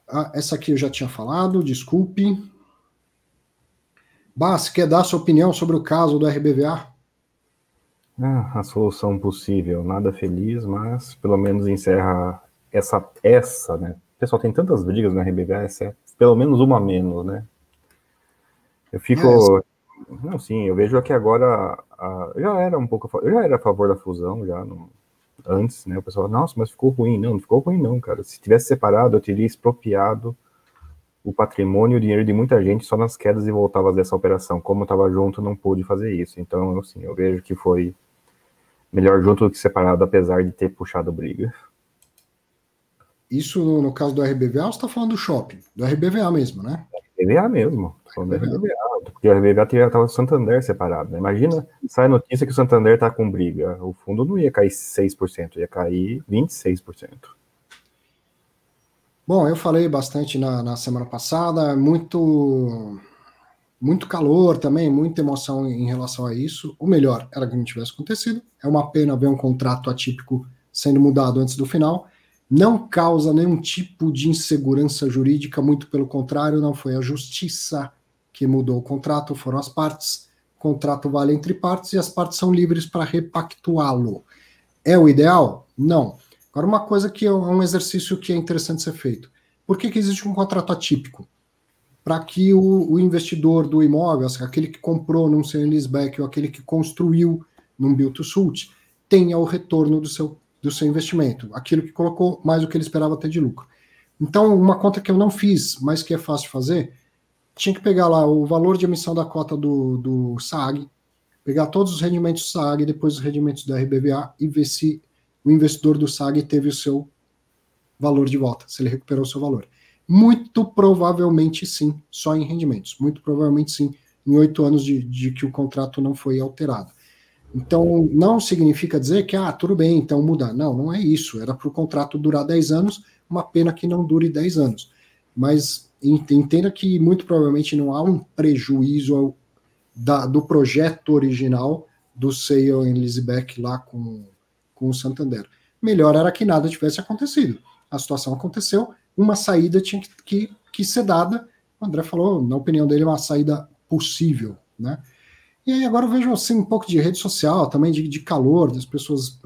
Ah, essa aqui eu já tinha falado, desculpe. Bas, quer dar sua opinião sobre o caso do RBVA? Ah, a solução possível, nada feliz, mas pelo menos encerra essa, essa, né? Pessoal tem tantas brigas na RBVA, essa é pelo menos uma menos, né? Eu fico. É, não, sim, eu vejo que agora. A, já era um pouco. Eu já era a favor da fusão, já no, antes, né? O pessoal, nossa, mas ficou ruim. Não, não ficou ruim, não, cara. Se tivesse separado, eu teria expropriado o patrimônio e o dinheiro de muita gente só nas quedas e voltava dessa operação. Como eu estava junto, não pude fazer isso. Então, assim, eu vejo que foi melhor junto do que separado, apesar de ter puxado briga. Isso no, no caso do RBVA, você está falando do shopping, do RBVA mesmo, né? RBVA mesmo, RBVA. porque o RBVA estava o Santander separado. Né? Imagina, sai notícia que o Santander está com briga, o fundo não ia cair 6%, ia cair 26%. Bom, eu falei bastante na, na semana passada, muito muito calor também, muita emoção em relação a isso. O melhor era que não tivesse acontecido. É uma pena ver um contrato atípico sendo mudado antes do final não causa nenhum tipo de insegurança jurídica, muito pelo contrário, não foi a justiça que mudou o contrato, foram as partes. O contrato vale entre partes e as partes são livres para repactuá-lo. É o ideal? Não. Agora, uma coisa que é um exercício que é interessante ser feito. Por que, que existe um contrato atípico? Para que o, o, investidor do imóvel, aquele que comprou num sale leaseback ou aquele que construiu num build to suit, tenha o retorno do seu do seu investimento, aquilo que colocou mais o que ele esperava ter de lucro. Então, uma conta que eu não fiz, mas que é fácil de fazer, tinha que pegar lá o valor de emissão da cota do, do SAG, pegar todos os rendimentos do SAG depois os rendimentos da RBVA e ver se o investidor do SAG teve o seu valor de volta, se ele recuperou o seu valor. Muito provavelmente sim, só em rendimentos. Muito provavelmente sim, em oito anos de, de que o contrato não foi alterado. Então, não significa dizer que, ah, tudo bem, então mudar. Não, não é isso. Era para o contrato durar 10 anos, uma pena que não dure 10 anos. Mas entenda que muito provavelmente não há um prejuízo da, do projeto original do Sale em Lisbeck lá com, com o Santander. Melhor era que nada tivesse acontecido. A situação aconteceu, uma saída tinha que, que, que ser dada. O André falou, na opinião dele, uma saída possível, né? E aí agora eu vejo assim, um pouco de rede social também, de, de calor, das pessoas.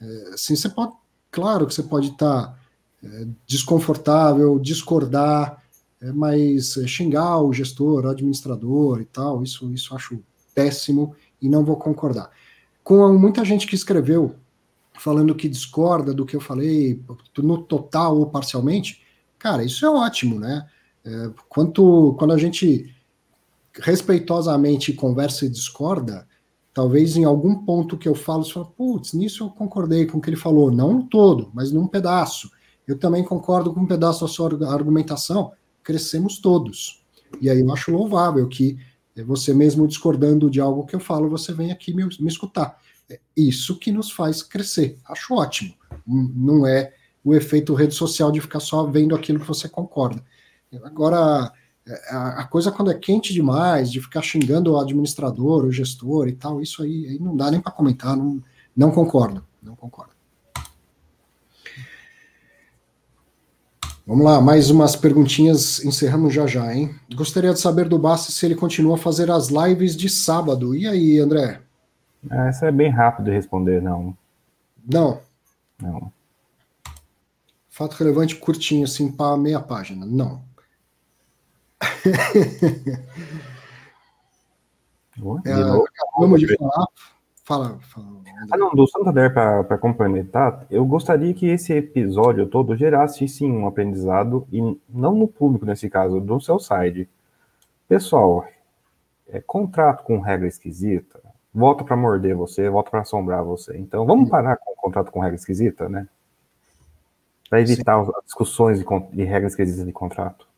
É, assim, você pode, claro que você pode estar tá, é, desconfortável, discordar, é, mas é, xingar o gestor, o administrador e tal, isso, isso acho péssimo e não vou concordar. Com muita gente que escreveu falando que discorda do que eu falei, no total ou parcialmente, cara, isso é ótimo, né? É, quanto, quando a gente respeitosamente conversa e discorda, talvez em algum ponto que eu falo, você fala, putz, nisso eu concordei com o que ele falou, não todo, mas num pedaço. Eu também concordo com um pedaço da sua argumentação, crescemos todos. E aí eu acho louvável que você mesmo discordando de algo que eu falo, você vem aqui me, me escutar. É isso que nos faz crescer. Acho ótimo. Não é o efeito rede social de ficar só vendo aquilo que você concorda. Agora, é, a, coisa quando é quente demais, de ficar xingando o administrador, o gestor e tal, isso aí, aí não dá nem para comentar, não, não concordo, não concordo. Vamos lá, mais umas perguntinhas, encerramos já já, hein? Gostaria de saber do Bassi se ele continua a fazer as lives de sábado. E aí, André? Essa é bem rápido de responder, não. Não? Não. Fato relevante curtinho, assim, para meia página. Não. é, acabamos de falar. Fala, fala. Ah, não, do Santander, para complementar, eu gostaria que esse episódio todo gerasse sim um aprendizado, e não no público nesse caso, do seu site. Pessoal, é, contrato com regra esquisita, volta para morder você, volta para assombrar você. Então vamos parar com o contrato com regra esquisita, né? Para evitar sim. discussões de, de regras esquisitas de contrato.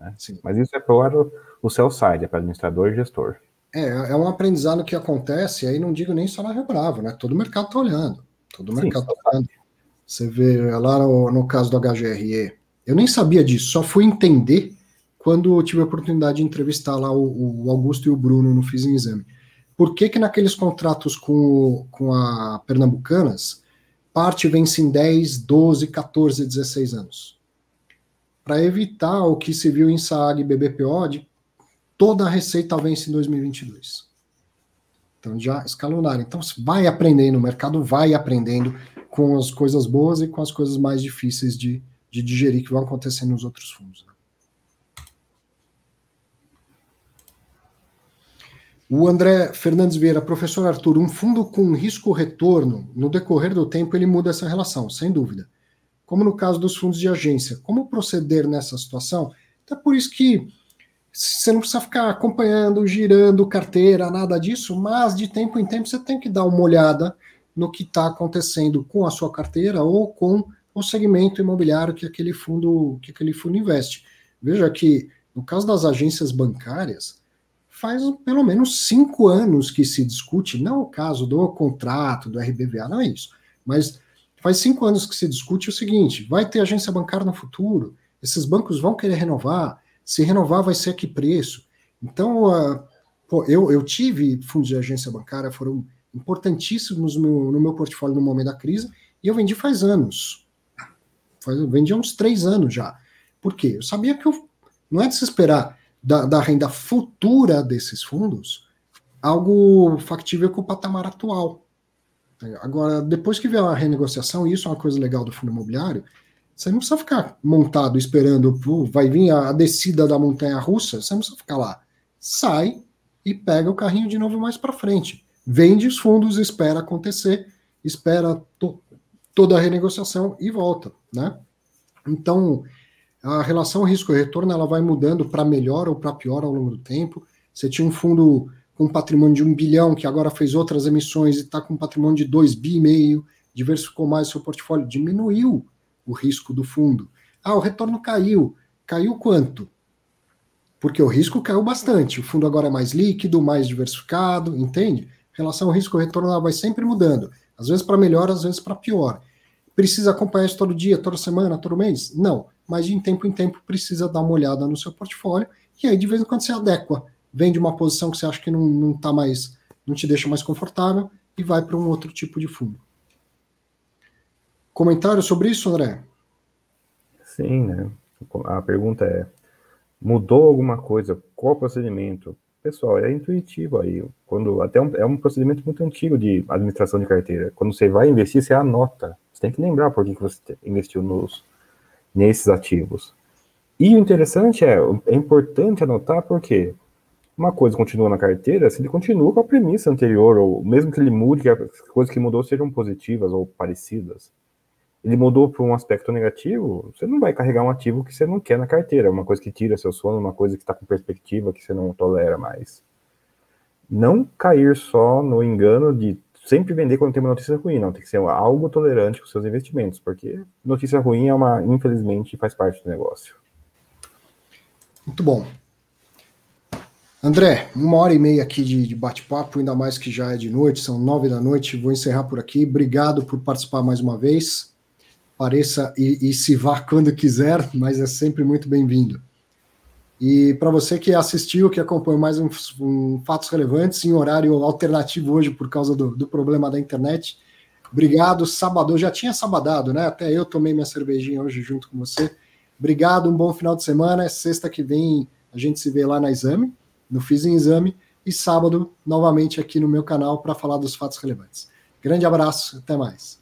Né? Mas isso é para o seu site, é para administrador e gestor. É, é um aprendizado que acontece, aí não digo nem só na Rio Bravo, né? Todo o mercado está olhando. Todo o mercado está olhando. Você vê lá no, no, caso do HGRE. Eu nem sabia disso, só fui entender quando tive a oportunidade de entrevistar lá o, o Augusto e o Bruno no Fiz em Exame. Por que, que naqueles contratos com, com a Pernambucanas, parte vence em 10, 12, 14, 16 anos? Para evitar o que se viu em SAAG e BBPO de toda a receita vence em 2022. Então já escalonaram. Então vai aprendendo, o mercado vai aprendendo com as coisas boas e com as coisas mais difíceis de, de digerir que vão acontecer nos outros fundos. Né? O André Fernandes Vieira, professor Arthur, um fundo com risco-retorno, no decorrer do tempo ele muda essa relação, sem dúvida. Como no caso dos fundos de agência. Como proceder nessa situação? Até por isso que você não precisa ficar acompanhando, girando carteira, nada disso, mas de tempo em tempo você tem que dar uma olhada no que está acontecendo com a sua carteira ou com o segmento imobiliário que aquele fundo que aquele fundo investe. Veja que no caso das agências bancárias faz pelo menos cinco anos que se discute, não o caso do contrato do RBVA, não é isso, mas faz cinco anos que se discute o seguinte: vai ter agência bancária no futuro, esses bancos vão querer renovar se renovar vai ser a que preço? Então, uh, pô, eu, eu tive fundos de agência bancária, foram importantíssimos no meu, no meu portfólio no momento da crise, e eu vendi faz anos. Faz, eu vendi há uns três anos já. Por quê? Eu sabia que eu, não é de se esperar da, da renda futura desses fundos algo factível com o patamar atual. Agora, depois que vier a renegociação, isso é uma coisa legal do fundo imobiliário, você não precisa ficar montado esperando, vai vir a, descida da montanha russa, você não precisa ficar lá. Sai e pega o carrinho de novo mais para frente. Vende os fundos, espera acontecer, espera to, toda a renegociação e volta, né? Então, a relação risco-retorno ela vai mudando para melhor ou para pior ao longo do tempo. Você tinha um fundo com um patrimônio de um bilhão que agora fez outras emissões e está com um patrimônio de dois bi e meio, diversificou mais seu portfólio, diminuiu o risco do fundo. Ah, o retorno caiu. Caiu quanto? Porque o risco caiu bastante. O fundo agora é mais líquido, mais diversificado, entende? Em relação ao risco-retorno, ela vai sempre mudando. Às vezes para melhor, às vezes para pior. Precisa acompanhar isso todo dia, toda semana, todo mês? Não. Mas de tempo em tempo precisa dar uma olhada no seu portfólio e aí de vez em quando você adequa. Vende uma posição que você acha que não, não tá mais, não te deixa mais confortável e vai para um outro tipo de fundo. Comentário sobre isso, André? Sim, né? A pergunta é: mudou alguma coisa? Qual procedimento? Pessoal, é intuitivo aí. Quando até um, é um procedimento muito antigo de administração de carteira. Quando você vai investir, você anota. Você tem que lembrar por que, você investiu nos, nesses ativos. E o interessante é, é importante anotar porque uma coisa continua na carteira se ele continua com a premissa anterior, ou mesmo que ele mude, que as coisas que mudou sejam positivas ou parecidas ele mudou para um aspecto negativo, você não vai carregar um ativo que você não quer na carteira, uma coisa que tira seu sono, uma coisa que está com perspectiva que você não tolera mais. Não cair só no engano de sempre vender quando tem uma notícia ruim, não, tem que ser algo tolerante com seus investimentos, porque notícia ruim é uma, infelizmente, faz parte do negócio. Muito bom. André, uma hora e meia aqui de, de bate-papo, ainda mais que já é de noite, são nove da noite. Vou encerrar por aqui. Obrigado por participar mais uma vez apareça e, e se vá quando quiser, mas é sempre muito bem-vindo. E para você que assistiu, que acompanhou mais um, um, Fatos Relevantes em horário alternativo hoje por causa do, do problema da internet, obrigado. Sábado, já tinha sabadado, né? Até eu tomei minha cervejinha hoje junto com você. Obrigado, um bom final de semana. Sexta que vem a gente se vê lá na Exame, no Fiz em Exame, e sábado, novamente aqui no meu canal para falar dos fatos relevantes. Grande abraço, até mais.